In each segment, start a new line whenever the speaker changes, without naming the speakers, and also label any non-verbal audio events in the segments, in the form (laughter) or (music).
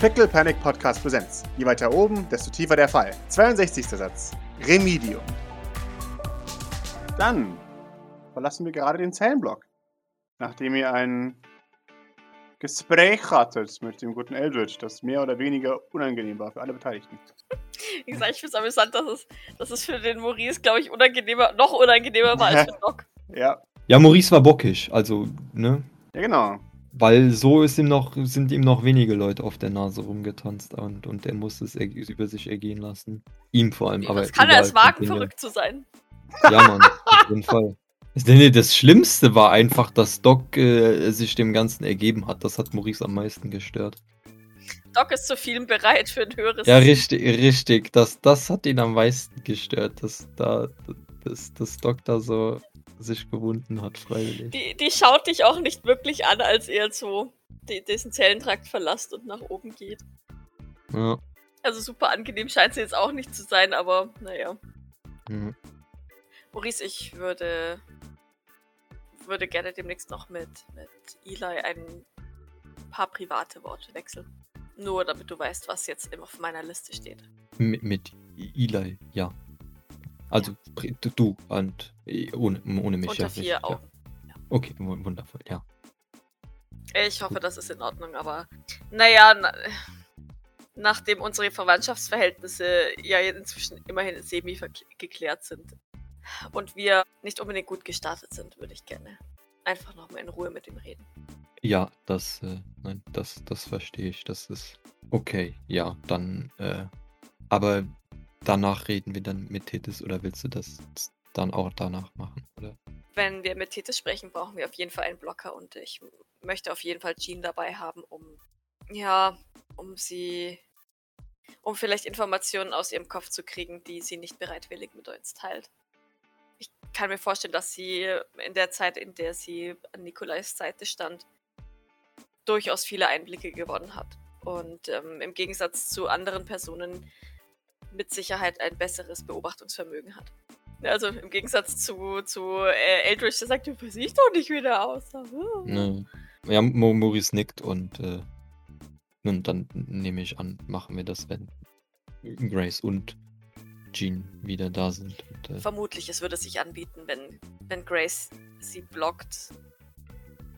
Pickle Panic Podcast Präsenz. Je weiter oben, desto tiefer der Fall. 62. Satz. Remedium. Dann verlassen wir gerade den Zellenblock. Nachdem ihr ein Gespräch hattet mit dem guten Eldritch, das mehr oder weniger unangenehm war für alle Beteiligten.
Wie (laughs) gesagt, ich finde es amüsant, dass es, dass es für den Maurice, glaube ich, unangenehmer, noch unangenehmer war als für (laughs) Doc.
Ja.
Ja, Maurice war bockig, also, ne?
Ja, genau.
Weil so ist ihm noch, sind ihm noch wenige Leute auf der Nase rumgetanzt und, und er muss es er- über sich ergehen lassen. Ihm vor allem. aber
das kann er es wagen, verrückt zu sein.
Ja, Mann, auf jeden Fall. Nee, nee, das Schlimmste war einfach, dass Doc äh, sich dem Ganzen ergeben hat. Das hat Maurice am meisten gestört.
Doc ist zu vielem bereit für ein höheres.
Ja, richtig, richtig. Das, das hat ihn am meisten gestört, dass da dass, dass Doc da so sich gewunden hat, freiwillig.
Die, die schaut dich auch nicht wirklich an, als er so die, diesen Zellentrakt verlässt und nach oben geht.
Ja.
Also super angenehm scheint sie jetzt auch nicht zu sein, aber naja.
ja.
Maurice, ich würde, würde gerne demnächst noch mit, mit Eli ein paar private Worte wechseln. Nur damit du weißt, was jetzt immer auf meiner Liste steht.
Mit, mit Eli, ja. Also du- und äh, ohne, ohne mich.
Unter
ja,
vier
richtig,
Augen.
Ja. Okay, wu- wundervoll, ja.
Ich hoffe, das ist in Ordnung, aber naja, na, nachdem unsere Verwandtschaftsverhältnisse ja inzwischen immerhin semi geklärt sind und wir nicht unbedingt gut gestartet sind, würde ich gerne einfach nochmal in Ruhe mit ihm reden.
Ja, das, äh, nein, das, das verstehe ich. Das ist okay, ja, dann, äh, aber danach reden wir dann mit Tethys oder willst du das dann auch danach machen, oder?
Wenn wir mit Tethys sprechen, brauchen wir auf jeden Fall einen Blocker und ich möchte auf jeden Fall Jean dabei haben, um, ja, um sie, um vielleicht Informationen aus ihrem Kopf zu kriegen, die sie nicht bereitwillig mit uns teilt. Ich kann mir vorstellen, dass sie in der Zeit, in der sie an Nikolais Seite stand, durchaus viele Einblicke gewonnen hat. Und ähm, im Gegensatz zu anderen Personen mit Sicherheit ein besseres Beobachtungsvermögen hat. Also im Gegensatz zu, zu äh, Eldritch, der sagt, du siehst doch nicht, wie der aussah.
Ne. Ja, Maurice nickt und, äh, nun, dann nehme ich an, machen wir das, wenn Grace und Jean wieder da sind. Und, äh,
Vermutlich, es würde sich anbieten, wenn, wenn Grace sie blockt.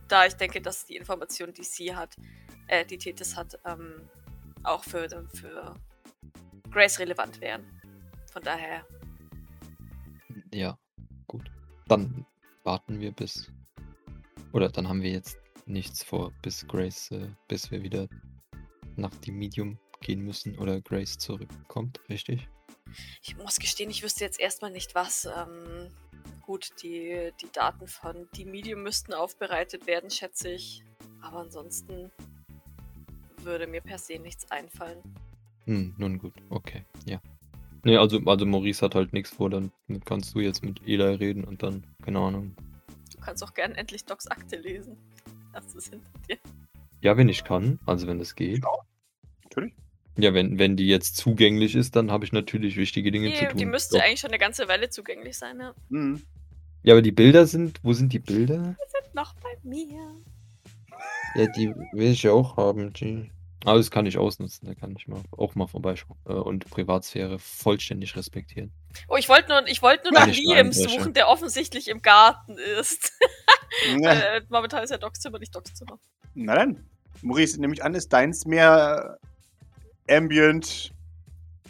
Da ich denke, dass die Informationen, die sie hat, äh, die Tethys hat, ähm, auch für, für Grace relevant wären. Von daher,
Ja, gut. Dann warten wir bis. Oder dann haben wir jetzt nichts vor, bis Grace, äh, bis wir wieder nach dem Medium gehen müssen oder Grace zurückkommt, richtig?
ich muss gestehen, ich wüsste jetzt erstmal nicht was. Ähm, gut, die, die Daten von die Medium müssten aufbereitet werden, schätze ich. Aber ansonsten würde mir per se nichts einfallen.
Hm, nun gut, okay, ja. Nee, also, also Maurice hat halt nichts vor, dann kannst du jetzt mit Eli reden und dann, keine Ahnung.
Du kannst auch gern endlich Docs Akte lesen. Das ist hinter dir.
Ja, wenn ich kann, also wenn das geht.
Natürlich.
Ja, wenn, wenn die jetzt zugänglich ist, dann habe ich natürlich wichtige Dinge zu
Die,
tun.
die müsste
Doch.
eigentlich schon eine ganze Weile zugänglich sein, ja.
Mhm.
Ja, aber die Bilder sind, wo sind die Bilder?
Sind noch bei mir.
Ja, die will ich ja auch haben, die. Aber das kann ich ausnutzen, da kann ich mal auch mal vorbeischauen äh, und Privatsphäre vollständig respektieren.
Oh, ich wollte nur, ich wollte nur nach Liam suchen, der offensichtlich im Garten ist.
Ja. (laughs)
äh, momentan ist ja Docs Zimmer nicht Docs Zimmer.
Na dann. Maurice, nehme ich an, ist deins mehr äh, ambient.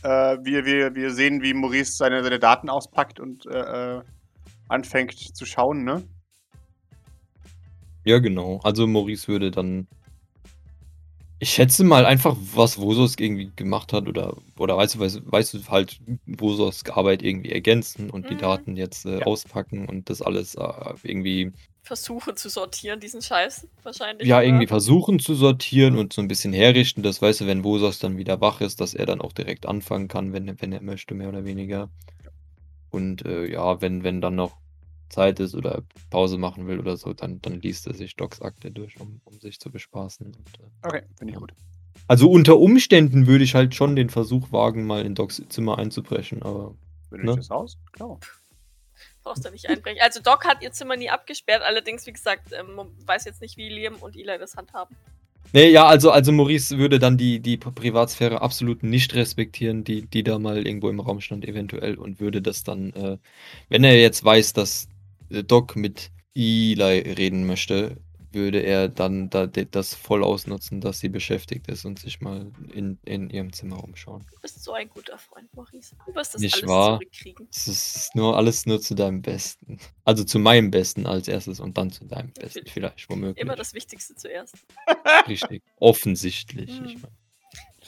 Äh, wir, wir, wir sehen, wie Maurice seine, seine Daten auspackt und äh, äh, anfängt zu schauen, ne?
Ja, genau. Also Maurice würde dann. Ich schätze mal einfach, was Vosos irgendwie gemacht hat oder, oder weißt du, weißt, du- weißt du halt Vosos Arbeit irgendwie ergänzen und die
Mhm.
Daten jetzt äh,
Ja.
auspacken und das alles äh, irgendwie,
Versuchen zu sortieren, diesen Scheiß wahrscheinlich.
ja,
oder?
irgendwie versuchen zu sortieren und so ein bisschen herrichten, dass, weißt du, wenn Vosos dann wieder wach ist, dass er dann auch direkt anfangen kann, wenn, er- wenn er möchte, mehr oder weniger. Und äh, ja, wenn, wenn dann noch Zeit ist oder Pause machen will oder so, dann, dann liest er sich Docs Akte durch, um, um sich zu bespaßen. Und, äh,
Okay, finde ich gut.
also unter Umständen würde ich halt schon den Versuch wagen, mal in Docs Zimmer einzubrechen, aber
du
Ne?
nicht das Haus? Klar.
Brauchst du nicht einbrechen. Also Doc hat ihr Zimmer nie abgesperrt, allerdings, wie gesagt, ähm, weiß jetzt nicht, wie Liam und Eli das handhaben.
Nee, ja, also, also Maurice würde dann die, die Privatsphäre absolut nicht respektieren, die, die da mal irgendwo im Raum stand, eventuell, und würde das dann, äh, wenn er jetzt weiß, dass Doc mit Eli reden möchte, würde er dann da, das voll ausnutzen, dass sie beschäftigt ist und sich mal in, in ihrem Zimmer umschauen.
Du bist so ein guter Freund, Maurice. Du wirst das
Nicht
alles
wahr?
zurückkriegen.
Es ist nur alles nur zu deinem Besten. Also zu meinem Besten als erstes und dann zu deinem Besten, vielleicht womöglich.
Immer das Wichtigste zuerst.
Richtig. Offensichtlich.
Hm.
Ich mein,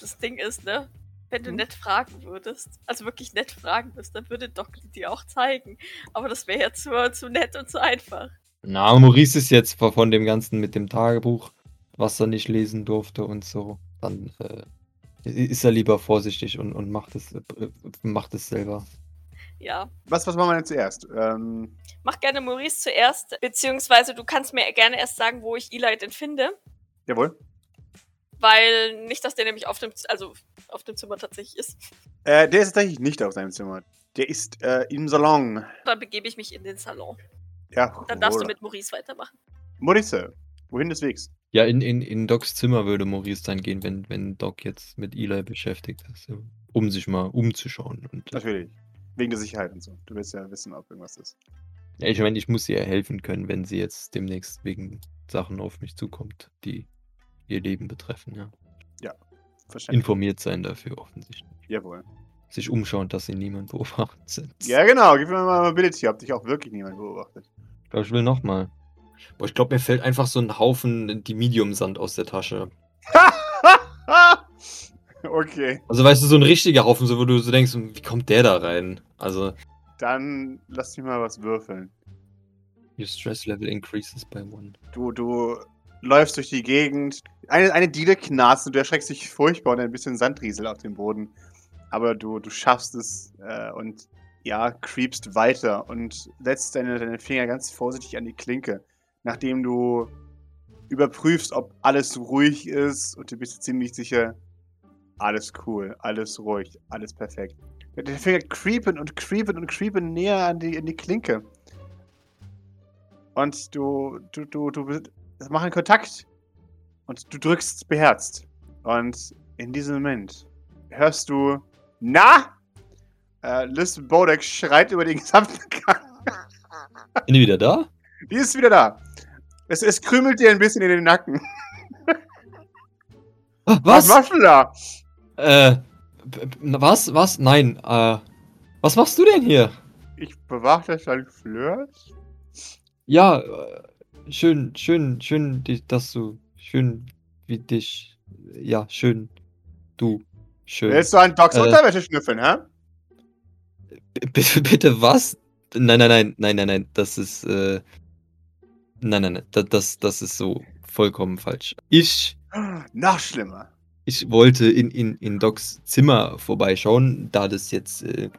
Das Ding ist, ne? Wenn du
Hm?
nett fragen würdest, also wirklich nett fragen würdest, dann würde Doc dir auch zeigen. Aber das wäre ja zu, zu nett und zu einfach.
Na, Maurice ist jetzt von von dem Ganzen mit dem Tagebuch, was er nicht lesen durfte und so. Dann äh, ist er lieber vorsichtig und, und macht, es, äh, macht es selber.
Ja.
Was, was machen wir denn zuerst? Ähm,
Mach gerne Maurice zuerst, beziehungsweise du kannst mir gerne erst sagen, wo ich Eli denn finde.
jawohl.
Weil nicht, dass der nämlich auf dem, also auf dem Zimmer tatsächlich ist.
Äh, der ist tatsächlich nicht auf seinem Zimmer. Der ist äh, im Salon.
Dann begebe ich mich in den Salon.
Ja,
Dann darfst du
oder?
mit Maurice weitermachen.
Maurice, wohin des Wegs?
Ja, in, in, in Docs Zimmer würde Maurice dann gehen, wenn, wenn Doc jetzt mit Eli beschäftigt ist, um sich mal umzuschauen. Und, äh,
Natürlich. Wegen der Sicherheit und so. Du willst ja wissen, ob irgendwas ist.
ja, ich meine, ich muss ihr helfen können, wenn sie jetzt demnächst wegen Sachen auf mich zukommt, die ihr Leben betreffen, ja.
Verständlich.
Informiert sein dafür offensichtlich.
Jawohl.
Sich umschauen, dass sie niemand beobachtet.
Ja, genau. Gib mir mal Mobility, ob dich auch wirklich niemand beobachtet.
Ich glaube, ich will nochmal. Boah, ich glaube, mir fällt einfach so ein Haufen die Medium-Sand aus der Tasche. (laughs)
okay.
Also, weißt du, so ein richtiger Haufen, so wo du so denkst, wie kommt der da rein? Also,
Dann lass mich mal was würfeln.
your stress level increases by one.
Du, du läufst durch die Gegend. Eine, eine Diele knarzt und du erschreckst dich furchtbar und ein bisschen Sandriesel auf dem Boden. Aber du, du schaffst es äh, und ja, creepst weiter und setzt deine, deine Finger ganz vorsichtig an die Klinke. Nachdem du überprüfst, ob alles ruhig ist und du bist ziemlich sicher, alles cool, alles ruhig, alles perfekt. Deine Finger creepen und creepen und creepen näher an die, an die Klinke. Und du, du, du, du machen Kontakt. Und du drückst beherzt. Und in diesem Moment hörst du, na? Äh, Liz Bodek schreit über den gesamten (laughs) Gang.
Bin ich wieder da?
Die ist wieder da. Es, es krümelt dir ein bisschen in den Nacken. (laughs)
Ah,
Was
Was?
machst du da?
Äh, was? Was? Nein, äh, was machst du denn hier?
Ich bewache das an Fleurs.
Ja, äh, schön, schön, schön, dass du, schön, wie dich, ja, schön, du, schön.
Willst du an Docs
Äh.
Unterwäsche schnüffeln, hä?
Bitte, bitte, was? Nein, nein, nein, nein, nein, nein, das ist, äh, nein, nein, nein, das, das, das ist so vollkommen falsch. Ich,
Noch schlimmer.
ich wollte in, in, in Docs Zimmer vorbeischauen, da das jetzt, äh,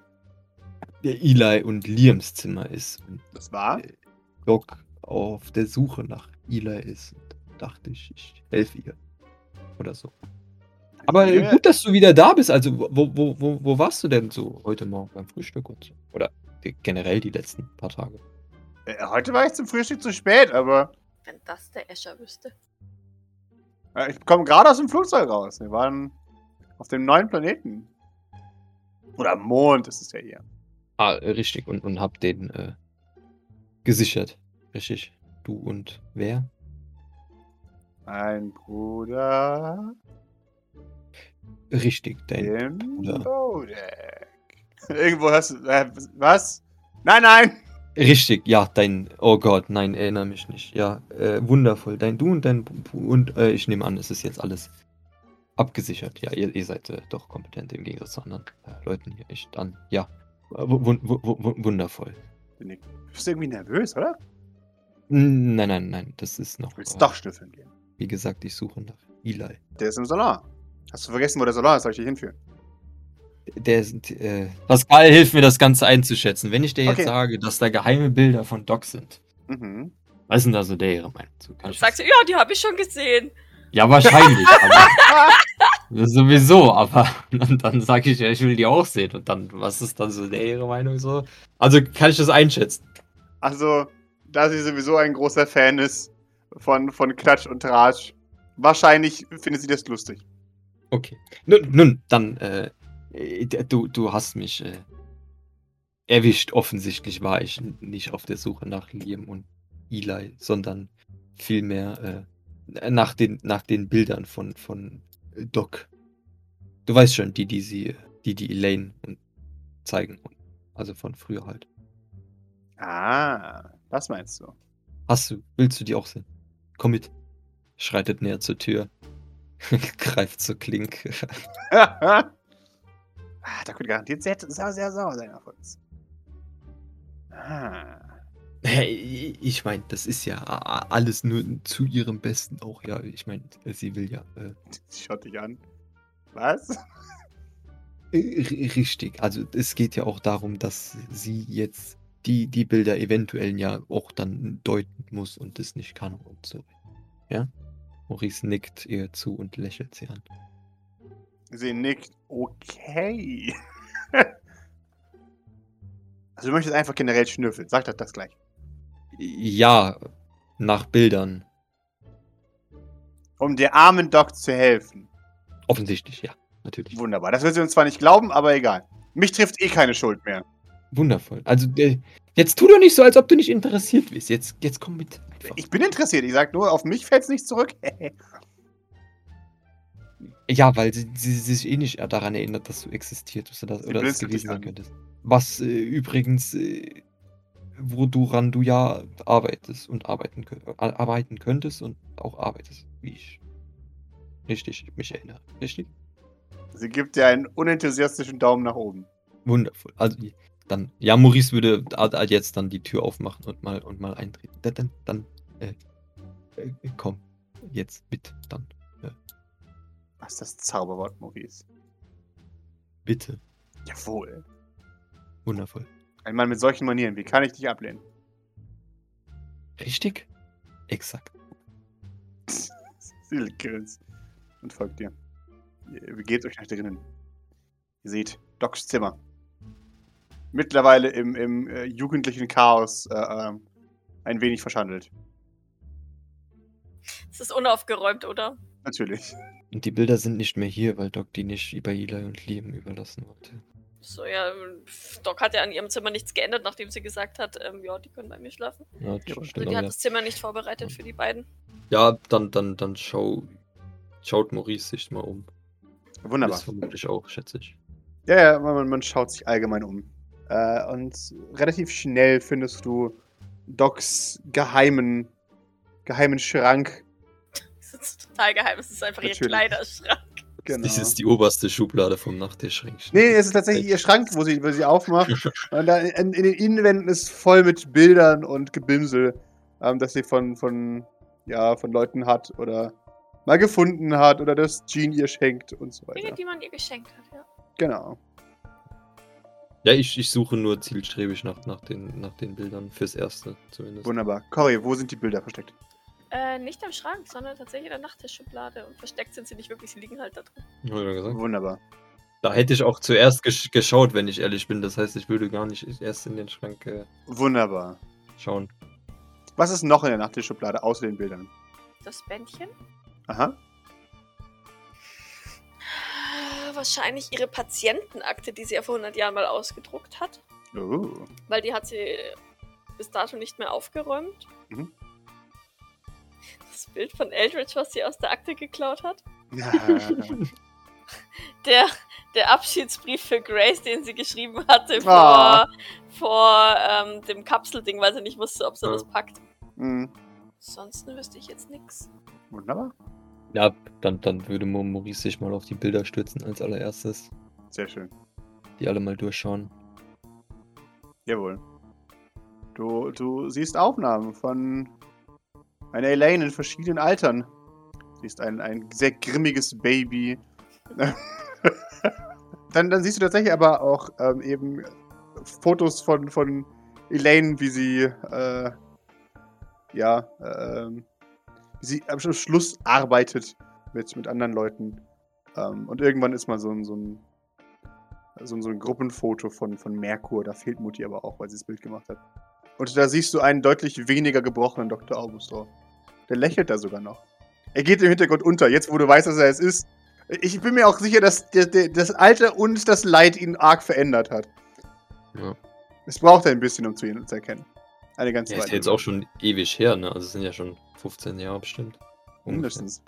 der Eli und Liams Zimmer ist.
Das war?
Doc auf der Suche nach Eli ist. Und dachte ich, ich helfe ihr. Oder so. Aber äh,
Ja.
gut, dass du wieder da bist. Also, wo, wo, wo, wo warst du denn so heute Morgen beim Frühstück und so? Oder generell die letzten paar Tage?
Äh, heute war ich zum Frühstück zu spät, aber
Wenn das der Escher wüsste.
ich komme gerade aus dem Flugzeug raus. Wir waren auf dem neuen Planeten. Oder Mond ist es ja hier.
Ah, äh, richtig. Und, und hab den äh, gesichert. Richtig. Du und wer?
Mein Bruder
Richtig, dein.
im
Bruder.
Bodek. (laughs) Irgendwo hast du. Äh, was? Nein, nein!
Richtig, ja, dein. Oh Gott, nein, erinnere mich nicht. Ja, äh, wundervoll. Dein Du und dein. Und äh, ich nehme an, es ist jetzt alles abgesichert. Ja, ihr, ihr seid äh, doch kompetent im Gegensatz zu anderen äh, Leuten hier. Ich dann. Ja, wu- wu- wu- wu- wundervoll.
Bin ich- Bist du irgendwie nervös, oder?
Nein, nein, nein, das ist noch.
Du willst
äh,
doch schnüffeln gehen.
Wie gesagt, ich suche nach Eli.
Der ist im Salon. Hast du vergessen, wo der Salon ist? Soll ich dich hinführen?
Der ist. Äh, Pascal hilft mir, das Ganze einzuschätzen. Wenn ich dir jetzt
Okay.
sage, dass da geheime Bilder von Doc sind,
Mhm.
was ist denn da so der ihre Meinung zu? Kann
Sagst du, ja, die habe ich schon gesehen.
Ja, wahrscheinlich. (laughs) aber sowieso, aber (laughs) dann, dann sage ich ja, ich will die auch sehen. Und dann, was ist dann so der ihre Meinung so? Also kann ich das einschätzen.
Also, da sie sowieso ein großer Fan ist von, von Klatsch und Tratsch, wahrscheinlich findet sie das lustig.
Okay. Nun, nun dann, äh, du, du hast mich äh, erwischt. Offensichtlich war ich nicht auf der Suche nach Liam und Eli, sondern vielmehr äh, nach, den, nach den Bildern von, von Doc. Du weißt schon, die, die sie, die, die Elaine zeigen. Also von früher halt.
Ah, das meinst du.
Hast du, willst du die auch sehen? Komm mit. Schreitet näher zur Tür. (laughs) Greift zur Klinke. (laughs)
ah, da könnte garantiert sehr, sehr, sehr sauer sein auf uns.
Ah. Ich meine, das ist ja alles nur zu ihrem Besten auch, ja. Ich meine, sie will ja. Äh, (laughs)
Schaut dich an. Was?
Richtig. Also es geht ja auch darum, dass sie jetzt die, die Bilder eventuell ja auch dann deuten muss und das nicht kann und so. Ja? Maurice nickt ihr zu und lächelt sie an.
Sie nickt, okay. (laughs) also du möchtest einfach generell schnüffeln, sag das, das gleich.
Ja, nach Bildern.
Um der armen Doc zu helfen.
Offensichtlich, ja, natürlich.
Wunderbar. Das wird sie uns zwar nicht glauben, aber egal. Mich trifft eh keine Schuld mehr.
Wundervoll. Also, jetzt tu doch nicht so, als ob du nicht interessiert bist. Jetzt, jetzt komm mit.
Einfach. Ich bin interessiert. Ich sag nur, auf mich fällt es nicht zurück. (laughs)
ja, weil sie, sie, sie, sich eh nicht daran erinnert, dass du existierst oder, oder das gewesen sein könntest. Was äh, übrigens, äh, woran du ja arbeitest und arbeiten, arbeiten könntest und auch arbeitest, wie ich richtig mich erinnere. Richtig?
Sie gibt dir einen unenthusiastischen Daumen nach oben.
Wundervoll. Also dann, ja, Maurice würde jetzt dann die Tür aufmachen und mal und mal eintreten. Dann, dann äh, äh, komm, jetzt mit, dann. Äh.
Was ist das Zauberwort, Maurice?
Bitte.
Jawohl.
Wundervoll.
Ein Mann mit solchen Manieren, wie kann ich dich ablehnen?
Richtig? Exakt. (laughs)
Sie grinst und folgt dir. Ihr begeht euch nach drinnen. Ihr seht Docs Zimmer mittlerweile im, im äh, jugendlichen Chaos äh, äh, ein wenig verschandelt.
Es ist unaufgeräumt, oder?
Natürlich.
Und die Bilder sind nicht mehr hier, weil Doc die nicht bei Eli und Liam überlassen wollte.
So, ja, Doc hat ja an ihrem Zimmer nichts geändert, nachdem sie gesagt hat, ähm, ja, die können bei mir schlafen. Ja, ja, also die hat ja. das Zimmer nicht vorbereitet für die beiden.
Ja, dann, dann, dann schau, schaut Maurice sich mal um.
Wunderbar.
Das vermutlich auch, schätze ich.
Ja, ja, man, man schaut sich allgemein um. Äh, und relativ schnell findest du Docs geheimen, geheimen Schrank.
Das ist total geheim, es ist einfach Natürlich. ihr Kleiderschrank.
Genau. Das ist die oberste Schublade vom Nachttischschrank.
Nee, es ist tatsächlich ihr Schrank, wo sie, wo sie aufmacht. (laughs) und da in, in, den Innenwänden ist voll mit Bildern und Gebimsel, ähm, das sie von, von, ja, von Leuten hat oder mal gefunden hat oder das Jean ihr schenkt und so weiter.
Dinge, die man ihr geschenkt hat, ja.
Genau.
Ja, ich, ich suche nur zielstrebig nach, nach, den, nach den Bildern, fürs Erste zumindest.
Wunderbar. Cory, wo sind die Bilder versteckt?
Äh, nicht am Schrank, sondern tatsächlich in der Nachttischschublade. Und versteckt sind sie nicht wirklich, sie liegen halt da drin.
Hat er gesagt?
Wunderbar.
Da hätte ich auch zuerst gesch geschaut, wenn ich ehrlich bin. Das heißt, ich würde gar nicht erst in den Schrank äh,
Wunderbar.
schauen.
Was ist noch in der Nachttischschublade außer den Bildern?
Das Bändchen.
Aha.
Wahrscheinlich ihre Patientenakte, die sie ja vor 100 Jahren mal ausgedruckt hat.
Oh.
Weil die hat sie bis dato nicht mehr aufgeräumt. Mhm. Das Bild von Eldridge, was sie aus der Akte geklaut hat. Ja. (laughs) der, der Abschiedsbrief für Grace, den sie geschrieben hatte vor, oh. vor ähm, dem Kapselding, weil sie nicht wusste, ob sie oh. das packt. Mhm. Ansonsten wüsste ich jetzt nichts.
Wunderbar.
Ja, dann, dann würde Maurice sich mal auf die Bilder stürzen als allererstes.
Sehr schön.
Die alle mal durchschauen.
Jawohl. Du, du siehst Aufnahmen von einer Elaine in verschiedenen Altern. Siehst ein, ein sehr grimmiges Baby. (laughs) dann, dann siehst du tatsächlich aber auch ähm, eben Fotos von, von Elaine, wie sie äh, ja, äh, sie am Schluss arbeitet mit, mit anderen Leuten. Ähm, und irgendwann ist mal so ein, so ein, so ein, so ein Gruppenfoto von, von Merkur. Da fehlt Mutti aber auch, weil sie das Bild gemacht hat. Und da siehst du einen deutlich weniger gebrochenen Dr. August drauf. Der lächelt da sogar noch. Er geht im Hintergrund unter, jetzt wo du weißt, dass er es ist. Ich bin mir auch sicher, dass der, der, das Alter und das Leid ihn arg verändert hat.
Ja.
Es braucht ein bisschen, um zu ihn zu erkennen. Eine ganze
Ja, ist jetzt auch schon ewig her, ne? Also es sind ja schon 15 Jahre bestimmt. Ungefähr.
Mindestens.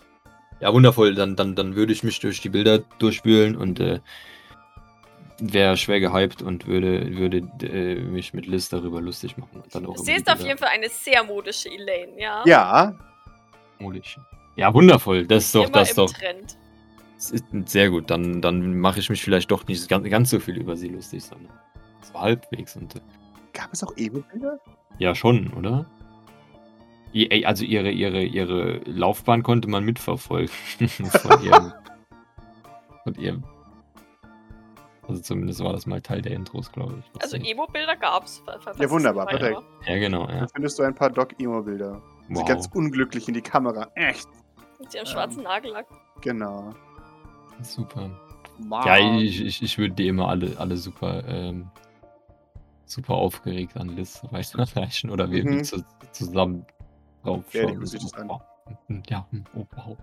Ja, wundervoll. Dann, dann, dann würde ich mich durch die Bilder durchwühlen und äh, wäre schwer gehypt und würde, würde äh, mich mit Liz darüber lustig machen. Und dann auch
Sie ist auf jeden Fall eine sehr modische Elaine, ja.
Ja,
Fall. Ja, wundervoll. Das ist doch,
Immer
das ist
im
doch.
Trend.
Das ist sehr gut. Dann, dann mache ich mich vielleicht doch nicht ganz, ganz so viel über sie lustig, sondern so halbwegs. Und äh,
gab es auch Emo-Bilder?
ja, schon, oder? Also ihre, ihre, ihre Laufbahn konnte man mitverfolgen. (laughs) von ihrem. Von ihrem. Also zumindest war das mal Teil der Intros, glaube ich.
Also Emo-Bilder gab's. fa- fa-
Ja, wunderbar,
es
perfekt.
Ja, genau, ja.
Da findest du ein paar Doc-Emo-Bilder. Sie
Wow.
ganz unglücklich in die Kamera. Echt.
Mit ihrem
Ähm.
schwarzen Nagellack.
Genau.
Super.
Wow.
Ja, ich, ich, ich würde die immer alle, alle super, ähm, super aufgeregt an Liz (laughs) weiterreichen oder wir
Mhm.
zu, zusammen drauf
Ja, ich.
Oh, hm, ja, hm, oh, wow.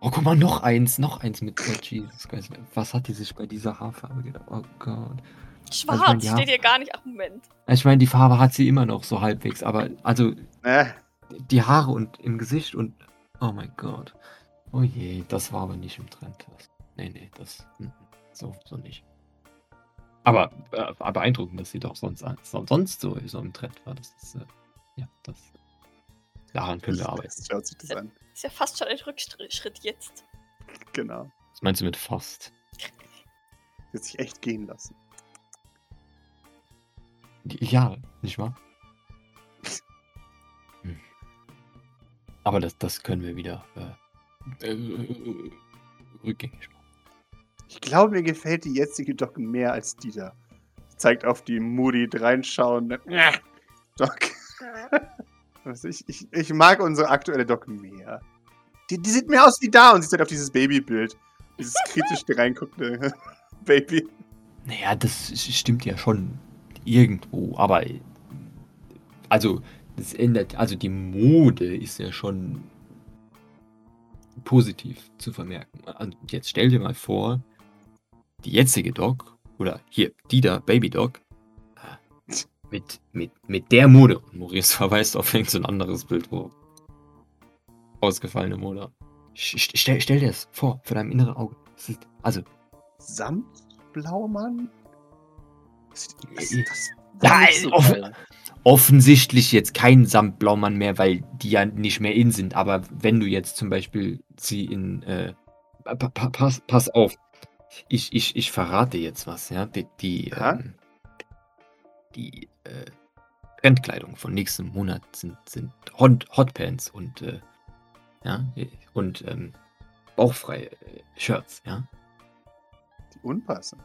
Oh, guck mal, noch eins, noch eins mit oh, Jesus Christ. Was hat die sich bei dieser Haarfarbe gedacht? Oh Gott.
Schwarz
mein, ja.
steht hier gar nicht. Ach, Moment.
Ich meine, die Farbe hat sie immer noch so halbwegs, aber also
Äh,
die Haare und im Gesicht und oh mein Gott. Oh je, das war aber nicht im Trend. Das, nee, nee, das mm, so, so nicht. Aber äh, beeindruckend, dass sie doch sonst, so- sonst so, so im Trend war. Das ist, äh, ja, das. Daran können wir arbeiten.
Jetzt schaut sich das an.
Ist ja fast schon ein Rückschritt jetzt.
Genau.
Was meinst du mit fast?
Wird sich echt gehen lassen.
Ja, nicht wahr? Hm. Aber das, das können wir wieder äh, äh, rückgängig machen.
Ich glaube, mir gefällt die jetzige Doc mehr als die da. Zeigt auf die Moody reinschauende äh, Doc. (laughs) Ich, ich, ich mag unsere aktuelle Doc mehr. Die, die sieht mehr aus wie da und sie ist halt auf dieses Babybild. Dieses kritisch (laughs) reinguckende (laughs) Baby.
Naja, das stimmt ja schon irgendwo, aber also das ändert, also die Mode ist ja schon positiv zu vermerken. Und jetzt stell dir mal vor, die jetzige Doc, oder hier, die da, Baby Doc, äh, mit, mit, mit der Mode, und Maurice verweist auf irgend so ein anderes Bild, wo ausgefallene Mode. St- Stell, stell dir das vor, für dein inneren Auge. Das ist, also,
Samtblaumann? Das, das,
Ja,
das war nicht so geil.
offensichtlich jetzt kein Samtblaumann mehr, weil die ja nicht mehr in sind. Aber wenn du jetzt zum Beispiel sie in. Äh, pa pa pass, pass auf. Ich, ich, ich verrate jetzt was, ja. Die, die,
Ja?
ähm, die äh, Trendkleidung von nächsten Monat sind, sind Hot, Hotpants und äh, ja, und ähm, bauchfreie äh, Shirts, ja.
Die unpassend.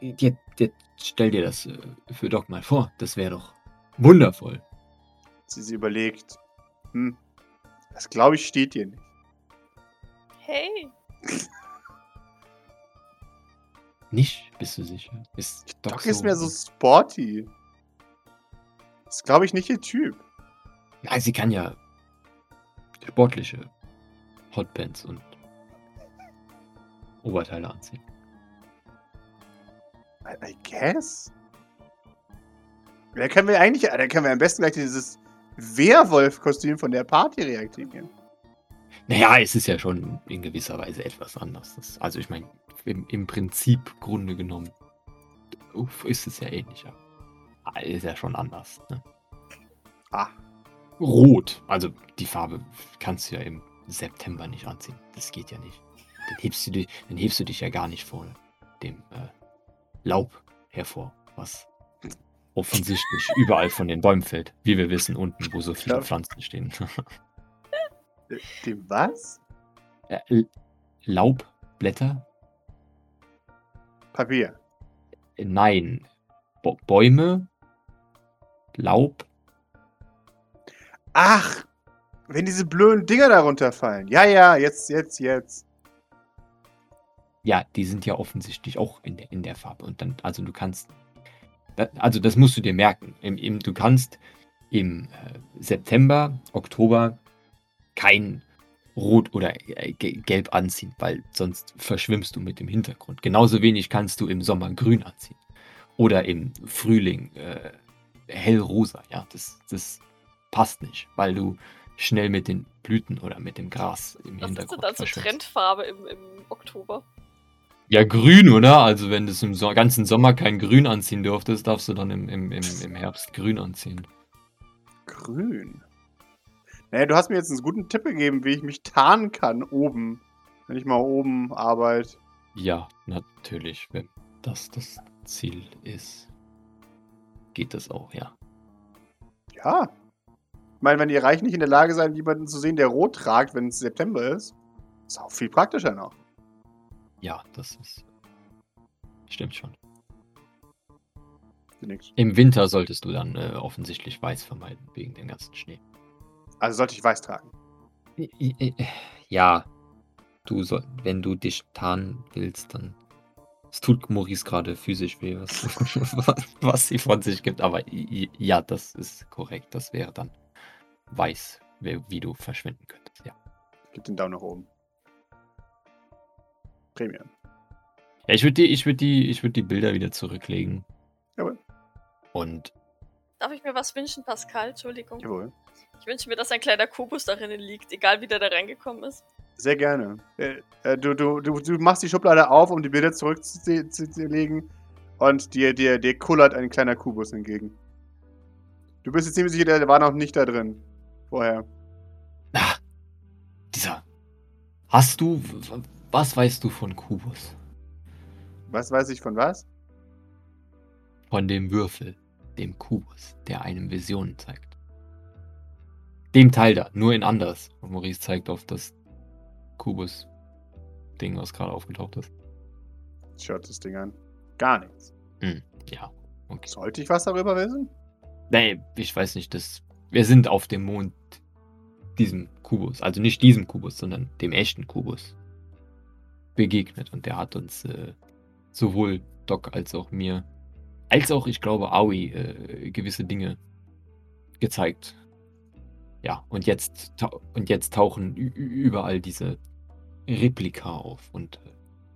Jetzt, jetzt stell dir das äh, für Doc mal vor. Das wäre doch wundervoll.
Sie, sie überlegt. Hm, das glaube ich steht dir nicht.
Hey. (laughs)
Nicht? Bist du sicher? Ist Doc,
Doc ist mehr so sporty. Das ist, glaube ich, nicht ihr Typ.
Ja, sie kann ja sportliche Hotpants und Oberteile anziehen.
I, I guess. Da können wir eigentlich, da können wir am besten gleich dieses Werwolf-Kostüm von der Party reaktivieren.
Naja, es ist ja schon in gewisser Weise etwas anders. Das, also ich meine, im, im Prinzip Grunde genommen uff, ist es ja ähnlicher. Ah, Ist ja schon anders. Ne?
Ah,
Rot, also die Farbe kannst du ja im September nicht anziehen. Das geht ja nicht. Dann hebst du dich, dann hebst du dich ja gar nicht vor dem äh, Laub hervor, was offensichtlich (laughs) überall von den Bäumen fällt. Wie wir wissen, unten, wo so viele. Pflanzen stehen.
dem was?
Äh, Laubblätter?
Papier.
Nein. Bo Bäume? Laub?
Ach, wenn diese blöden Dinger da runterfallen. Ja, ja, jetzt, jetzt, jetzt.
Ja, die sind ja offensichtlich auch in der, in der Farbe. Und dann, also du kannst, also das musst du dir merken. Im, im, du kannst im äh, September, Oktober kein Rot oder äh, Gelb anziehen, weil sonst verschwimmst du mit dem Hintergrund. Genauso wenig kannst du im Sommer Grün anziehen. Oder im Frühling äh, hellrosa. Ja, das, das passt nicht, weil du schnell mit den Blüten oder mit dem Gras im
Was
Hintergrund
ist denn da so Trendfarbe im, im Oktober?
Ja, grün, oder? Also wenn du im so ganzen Sommer kein Grün anziehen dürftest, darfst du dann im, im, im, im Herbst grün anziehen.
Grün? Naja, du hast mir jetzt einen guten Tipp gegeben, wie ich mich tarnen kann oben. Wenn ich mal oben arbeite.
Ja, natürlich. Wenn das das Ziel ist, geht das auch, ja.
Ja. Ich meine, wenn die Reich nicht in der Lage sein, jemanden zu sehen, der rot tragt, wenn es September ist, ist auch viel praktischer noch.
Ja, das ist. Stimmt schon.
Nix.
Im Winter solltest du dann äh, offensichtlich weiß vermeiden, wegen dem ganzen Schnee.
Also sollte ich weiß tragen.
Ja, du soll, wenn du dich tarnen willst, dann. Es tut Maurice gerade physisch weh, was, (laughs) was sie von sich gibt. Aber ja, das ist korrekt. Das wäre dann weiß, wie du verschwinden könntest. Ja.
Gib den Daumen nach oben. Premium.
Ja, ich würde die, ich würde die, ich würde die Bilder wieder zurücklegen.
Jawohl.
Und.
Darf ich mir was wünschen, Pascal? Entschuldigung.
Jawohl.
Ich wünsche mir, dass ein kleiner Kubus darin liegt, egal wie der da reingekommen ist.
Sehr gerne. Äh, äh, du, du, du, du machst die Schublade auf, um die Bilder zurückzulegen. Und dir, dir, dir kullert ein kleiner Kubus entgegen. Du bist jetzt ziemlich sicher, der war noch nicht da drin. Vorher.
Ach, dieser. Hast du. Was weißt du von Kubus?
Was weiß ich von was?
Von dem Würfel, dem Kubus, der einem Visionen zeigt. Dem Teil da, nur in anders. Und Maurice zeigt auf das Kubus-Ding, was gerade aufgetaucht ist.
Schaut das Ding an. Gar nichts.
Hm, ja,
okay. Sollte ich was darüber wissen?
Nee, ich weiß nicht. Das, wir sind auf dem Mond diesem Kubus, also nicht diesem Kubus, sondern dem echten Kubus begegnet. Und der hat uns äh, sowohl Doc als auch mir, als auch, ich glaube, Aoi äh, gewisse Dinge gezeigt. Ja, und jetzt, und jetzt tauchen überall diese Replika auf. Und äh,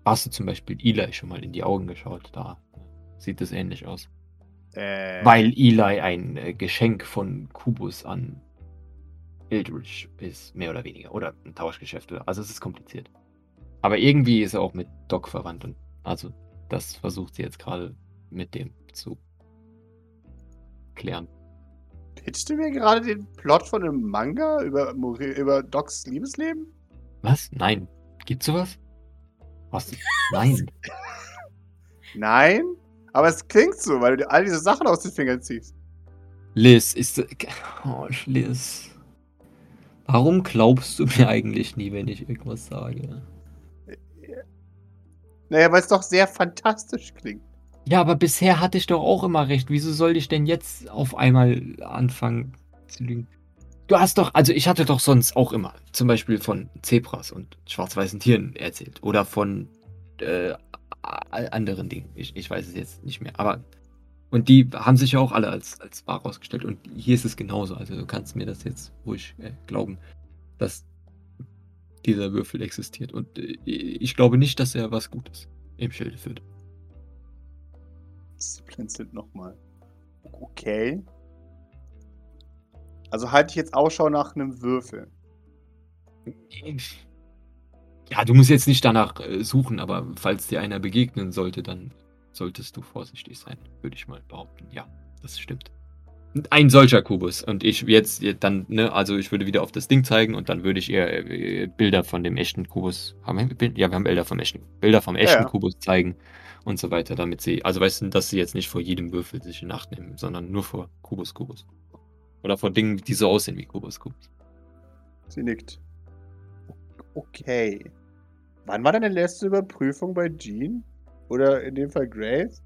hast du zum Beispiel Eli schon mal in die Augen geschaut? Da sieht es ähnlich aus.
Äh.
Weil Eli ein äh, Geschenk von Kubus an Eldridge ist, mehr oder weniger. Oder ein Tauschgeschäft. Also es ist kompliziert. Aber irgendwie ist er auch mit Doc verwandt. Und also das versucht sie jetzt gerade mit dem zu klären.
Pitchst du mir gerade den Plot von einem Manga über, über Docs Liebesleben?
Was? Nein. Gibt's sowas? Was? Nein. (laughs)
Nein? Aber es klingt so, weil du dir all diese Sachen aus den Fingern ziehst.
Liz, ist. Oh, Liz. Warum glaubst du mir eigentlich nie, wenn ich irgendwas sage?
Naja, weil es doch sehr fantastisch klingt.
Ja, aber bisher hatte ich doch auch immer recht. Wieso soll ich denn jetzt auf einmal anfangen zu lügen? Du hast doch, also ich hatte doch sonst auch immer zum Beispiel von Zebras und schwarz-weißen Tieren erzählt. Oder von äh, anderen Dingen. Ich, ich weiß es jetzt nicht mehr. Aber und die haben sich ja auch alle als, als wahr rausgestellt. Und hier ist es genauso. Also du kannst mir das jetzt ruhig äh, glauben, dass dieser Würfel existiert. Und äh, ich glaube nicht, dass er was Gutes im Schilde führt.
Sie blinzelt nochmal. Okay. Also halte ich jetzt Ausschau nach einem Würfel.
Ja, du musst jetzt nicht danach äh, suchen, aber falls dir einer begegnen sollte, dann solltest du vorsichtig sein, würde ich mal behaupten. Ja, das stimmt. Ein solcher Kubus. Und ich jetzt dann, ne, also ich würde wieder auf das Ding zeigen und dann würde ich ihr äh, Bilder von dem echten Kubus. Haben wir, ja, wir haben Bilder vom echten, Bilder vom echten ja. Kubus zeigen und so weiter, damit sie, also weißt du, dass sie jetzt nicht vor jedem Würfel sich in Acht nehmen, sondern nur vor Kubus Kubus. Oder vor Dingen, die so aussehen wie Kubus Kubus.
Sie nickt. Okay. Wann war deine letzte Überprüfung bei Jean? Oder in dem Fall Grace?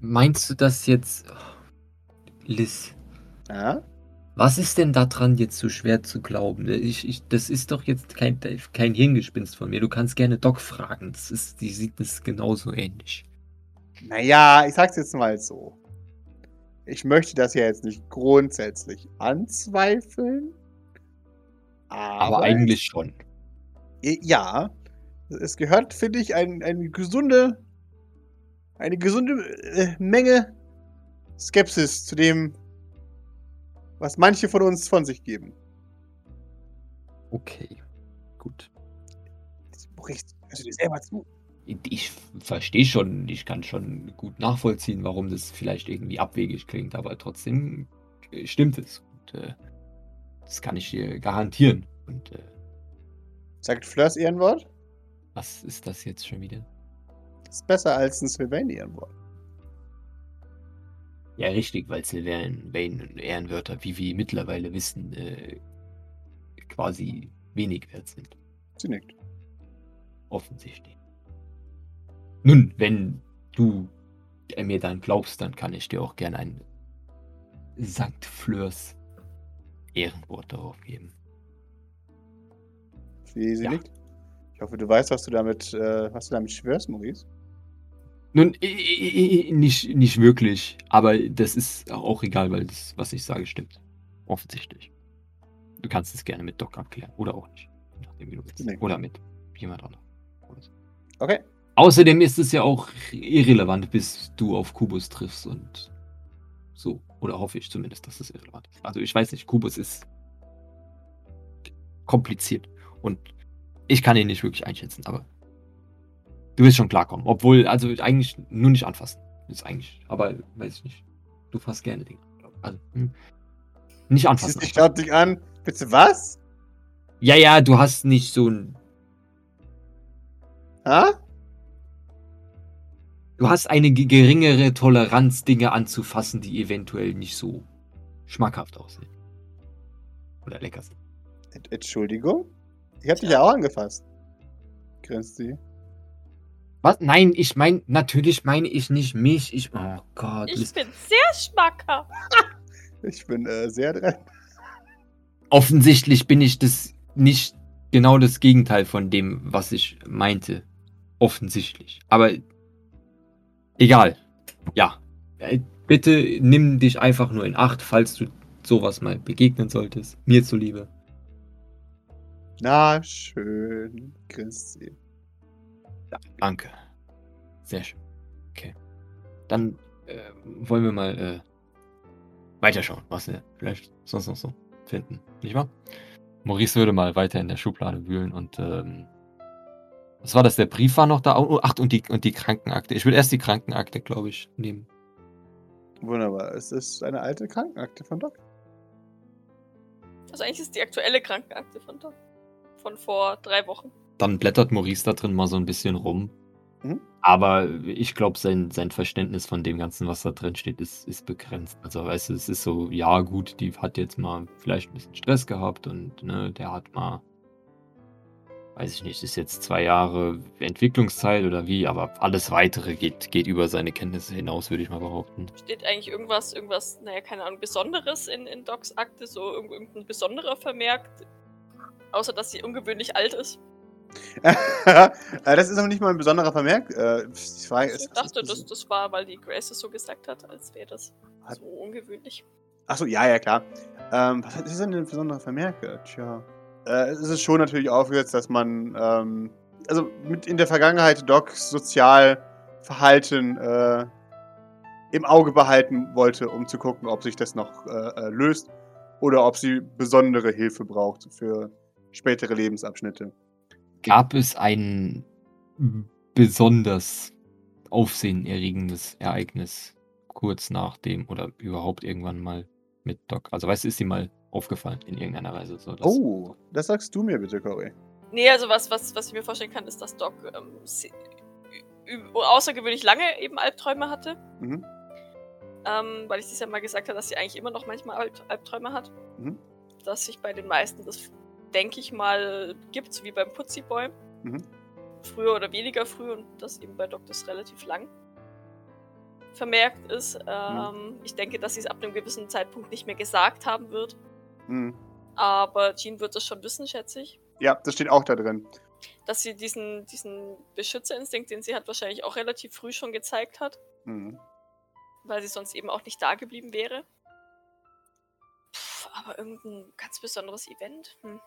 Meinst du das jetzt. Liz.
Ja?
Was ist denn daran jetzt so schwer zu glauben? Ich, ich, das ist doch jetzt kein, kein Hirngespinst von mir. Du kannst gerne Doc fragen. Das ist, die sieht das genauso ähnlich.
Naja, ich sag's jetzt mal so. Ich möchte das ja jetzt nicht grundsätzlich anzweifeln.
Aber eigentlich schon.
Ja. Es gehört, finde ich, ein, eine gesunde, eine gesunde äh, Menge Skepsis zu dem, was manche von uns von sich geben.
Okay, gut.
Hörst du dir selber zu?
Ich verstehe schon, ich kann schon gut nachvollziehen, warum das vielleicht irgendwie abwegig klingt, aber trotzdem äh, stimmt es. Und, äh, das kann ich dir garantieren. Und, äh,
Sagt Fleurs Ehrenwort?
was ist das jetzt schon wieder?
Das ist besser als ein Sylvain Ehrenwort.
Ja, richtig, weil Sylvain Wayne und Ehrenwörter, wie wir mittlerweile wissen, äh, quasi wenig wert sind.
Sie nickt.
Offensichtlich. Nun, wenn du mir dann glaubst, dann kann ich dir auch gerne ein Sankt Fleurs Ehrenwort darauf geben.
Sie, sie
Ja.
nickt. Ich hoffe, du weißt, was du damit, äh, was du damit schwörst, Maurice.
Nun, nicht, nicht wirklich, aber das ist auch egal, weil das, was ich sage, stimmt. Offensichtlich. Du kannst es gerne mit Doc abklären oder auch nicht. Nachdem, wie du willst.
Nee.
Oder mit jemand anderem.
Okay.
Außerdem ist es ja auch irrelevant, bis du auf Kubus triffst und so. Oder hoffe ich zumindest, dass es irrelevant ist. Also ich weiß nicht, Kubus ist kompliziert und ich kann ihn nicht wirklich einschätzen, aber du wirst schon klarkommen. Obwohl, also eigentlich nur nicht anfassen. Ist eigentlich, aber weiß ich nicht. Du fasst gerne Dinge. Also, hm. nicht anfassen.
Sie schaut dich an. Bitte was?
Ja, ja, du hast nicht so ein.
Ha?
Du hast eine ge- geringere Toleranz, Dinge anzufassen, die eventuell nicht so schmackhaft aussehen. Oder lecker sind.
Ent- Entschuldigung? Ich hab dich ja auch angefasst. Grinst sie.
Was? Nein, ich meine, natürlich meine ich nicht mich. Ich. Oh Gott.
Ich bin sehr schmackhaft. (laughs)
Ich bin äh, sehr dran.
offensichtlich bin ich das nicht genau das Gegenteil von dem, was ich meinte. Offensichtlich. Aber egal. Ja. Äh, Bitte nimm dich einfach nur in Acht, falls du sowas mal begegnen solltest. Mir zuliebe.
Na, schön. Grinst sie.
Ja, danke. Sehr schön. Okay. Dann äh, wollen wir mal äh, weiterschauen, was wir vielleicht sonst noch so finden. Nicht wahr? Maurice würde mal weiter in der Schublade wühlen und ähm, was war das? Der Brief war noch da. Oh, ach, und die, und die Krankenakte. Ich will erst die Krankenakte, glaube ich, nehmen.
Wunderbar. Es ist eine alte Krankenakte von Doc.
Also eigentlich ist die aktuelle Krankenakte von Doc. Von vor drei Wochen.
Dann blättert Maurice da drin mal so ein bisschen rum.
Mhm.
Aber ich glaube, sein, sein Verständnis von dem Ganzen, was da drin steht, ist, ist begrenzt. Also, weißt du, es ist so, ja, gut, die hat jetzt mal vielleicht ein bisschen Stress gehabt und ne, der hat mal, weiß ich nicht, ist jetzt zwei Jahre Entwicklungszeit oder wie, aber alles weitere geht, geht über seine Kenntnisse hinaus, würde ich mal behaupten.
Steht eigentlich irgendwas, irgendwas, naja, keine Ahnung, Besonderes in, in Docs Akte, so irgend- irgendein besonderer Vermerk. Außer dass sie ungewöhnlich alt ist. (laughs)
Äh, das ist aber nicht mal ein besonderer Vermerk. Äh, die Frage
ich dachte, das, das war, weil die Grace es so gesagt hat, als wäre das
Hat-
so ungewöhnlich.
Achso, ja, ja, klar. Ähm, was ist denn ein besonderer Vermerk? Äh, Tja. Äh, es ist schon natürlich aufgesetzt, dass man, ähm, also mit in der Vergangenheit Docs Sozialverhalten äh, im Auge behalten wollte, um zu gucken, ob sich das noch äh, äh, löst oder ob sie besondere Hilfe braucht für spätere Lebensabschnitte.
Gab es ein besonders aufsehenerregendes Ereignis kurz nach dem oder überhaupt irgendwann mal mit Doc? Also, weißt du, ist dir mal aufgefallen in irgendeiner Weise? So, dass-
Oh, das sagst du mir bitte, Cory.
Nee, also was, was, was ich mir vorstellen kann, ist, dass Doc ähm, außergewöhnlich lange eben Albträume hatte.
Mhm.
Ähm, weil ich das ja mal gesagt habe, dass sie eigentlich immer noch manchmal Alb Albträume hat.
Mhm.
Dass sich bei den meisten das, denke ich mal, gibt, so wie beim Putziboy.
Mhm.
Früher oder weniger früh und das eben bei das relativ lang vermerkt ist. Ähm, Ich denke, dass sie es ab einem gewissen Zeitpunkt nicht mehr gesagt haben wird.
Mhm.
Aber Jean wird das schon wissen, schätze ich.
Ja, das steht auch da drin.
Dass sie diesen, diesen Beschützerinstinkt, den sie hat, wahrscheinlich auch relativ früh schon gezeigt hat.
Mhm.
weil sie sonst eben auch nicht da geblieben wäre. Puh, aber irgendein ganz besonderes Event? Hm.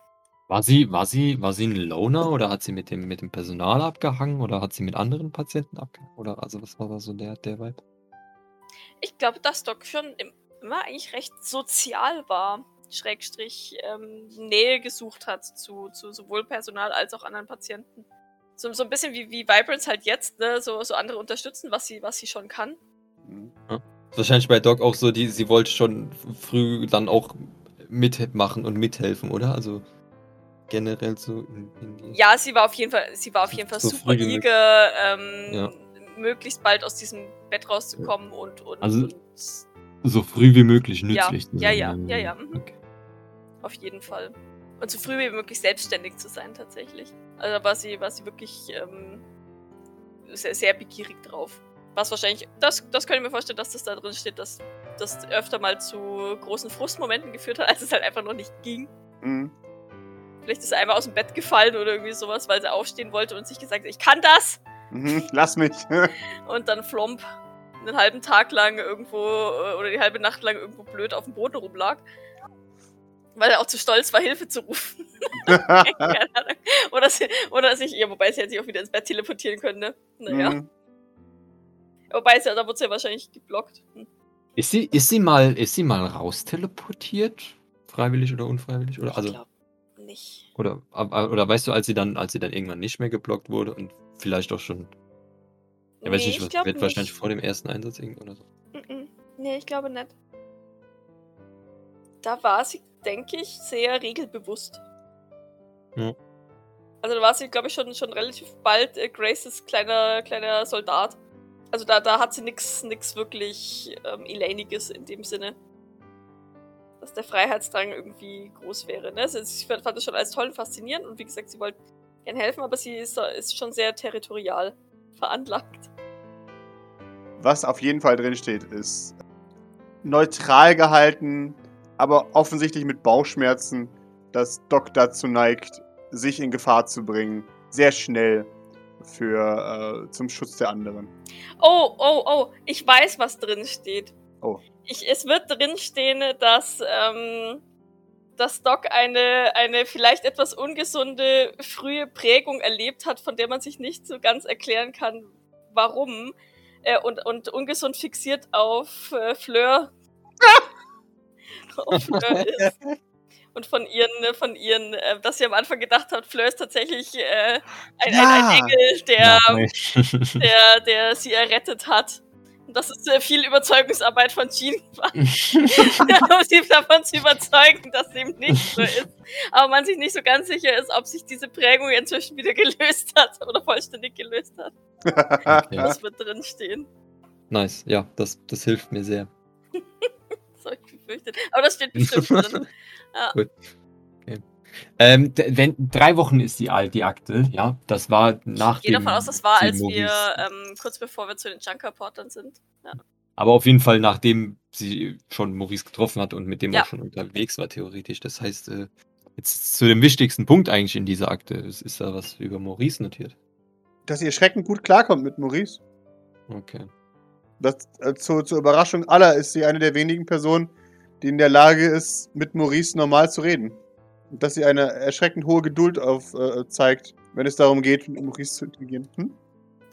War sie, war sie, war sie ein Loner oder hat sie mit dem, mit dem Personal abgehangen oder hat sie mit anderen Patienten abgehangen? Oder also was war da so der, der Vibe?
Ich glaube, dass Doc schon im- immer eigentlich recht sozial war. Schrägstrich ähm, Nähe gesucht hat zu, zu sowohl Personal als auch anderen Patienten. So, so ein bisschen wie, wie Vibrance halt jetzt, ne? So, so andere unterstützen, was sie, was sie schon kann.
Mhm.
Wahrscheinlich bei Doc auch so, die, sie wollte schon früh dann auch mitmachen und mithelfen, oder? Also generell so in, in.
Ja, sie war auf jeden Fall, sie war auf jeden Fall
So
super
früh wie möglich.
eager, ähm,
Ja.
möglichst bald aus diesem Bett rauszukommen und, und,
Also-
und
So früh wie möglich
Ja,
nützlich zu
ja,
sein.
ja, ja, ja, mhm.
Okay.
auf jeden Fall. Und so früh wie möglich selbstständig zu sein, tatsächlich. Also da war sie, war sie wirklich ähm, sehr, sehr begierig drauf. Was wahrscheinlich, das, das könnte ich mir vorstellen, dass das da drin steht, dass das öfter mal zu großen Frustmomenten geführt hat, als es halt einfach noch nicht ging.
Mhm.
Vielleicht ist sie einmal aus dem Bett gefallen oder irgendwie sowas, weil sie aufstehen wollte und sich gesagt hat, ich kann das!
Mhm. Lass mich. (laughs)
Und dann flomp einen halben Tag lang irgendwo äh, oder die halbe Nacht lang irgendwo blöd auf dem Boden rumlag. Weil er auch zu stolz war, Hilfe zu rufen. (laughs) Keine Ahnung. oder, sie, oder sich, ja, wobei sie hätte sich auch wieder ins Bett teleportieren können, ne? Naja.
Mhm.
Wobei sie, da wurde sie ja wahrscheinlich geblockt. Hm.
Ist sie, ist sie mal, ist sie mal rausteleportiert? Freiwillig oder unfreiwillig? Oder, also,
ich glaube nicht.
oder, oder weißt du, als sie dann, als sie dann irgendwann nicht mehr geblockt wurde und vielleicht auch schon, ja, weiß
nee,
nicht,
ich glaube
wird
nicht.
wahrscheinlich vor dem ersten Einsatz irgend oder so.
Nee, ich glaube nicht. Da war sie, denke ich, sehr regelbewusst.
Ja.
Also da war sie, glaube ich, schon, schon relativ bald äh, Graces kleiner, kleiner Soldat. Also da, da hat sie nix wirklich ähm, Elainiges in dem Sinne. Dass der Freiheitsdrang irgendwie groß wäre. Ne? Also ich fand das schon alles toll und faszinierend und wie gesagt, sie wollte gern helfen, aber sie ist, ist schon sehr territorial veranlagt.
Was auf jeden Fall drin steht, ist neutral gehalten, aber offensichtlich mit Bauchschmerzen, dass Doc dazu neigt, sich in Gefahr zu bringen. Sehr schnell für äh, zum Schutz der anderen.
Oh, oh, oh, ich weiß, was drin steht.
Oh.
Ich, es wird drin stehen, dass, ähm, dass Doc eine, eine vielleicht etwas ungesunde frühe Prägung erlebt hat, von der man sich nicht so ganz erklären kann, warum. Äh, und, und ungesund fixiert auf äh, Fleur. (laughs) auf Fleur ist. Und von ihren, äh, von ihren, äh, dass sie am Anfang gedacht hat, Fleur ist tatsächlich äh, ein, ein,
Ja.
ein Engel, der, (laughs) der, der sie errettet hat. Und das ist sehr viel Überzeugungsarbeit von Jean war, (laughs) (laughs) um sie davon zu überzeugen, dass dem nicht so ist. Aber man sich nicht so ganz sicher ist, ob sich diese Prägung inzwischen wieder gelöst hat oder vollständig gelöst hat.
Okay.
Das wird drin stehen.
Nice, ja, das, das hilft mir sehr. (laughs)
Das habe ich befürchtet. Aber das steht bestimmt drin. Ja.
Gut. Ähm, wenn, drei Wochen ist die alt, die Akte, ja. Das war nach
Ich gehe davon aus, das war, als wir
Maurice-
ähm, kurz bevor wir zu den Junker-Portern sind. Ja.
Aber auf jeden Fall, nachdem sie schon Maurice getroffen hat und mit dem
Ja.
auch schon unterwegs war, theoretisch. Das heißt, äh, jetzt zu dem wichtigsten Punkt eigentlich in dieser Akte. Es ist da was über Maurice notiert.
Dass ihr erschreckend gut klarkommt mit Maurice.
Okay.
Das, äh, zur, zur Überraschung aller ist sie eine der wenigen Personen, die in der Lage ist, mit Maurice normal zu reden. Dass sie eine erschreckend hohe Geduld auf, äh, zeigt, wenn es darum geht, mit Maurice zu interagieren. Hm?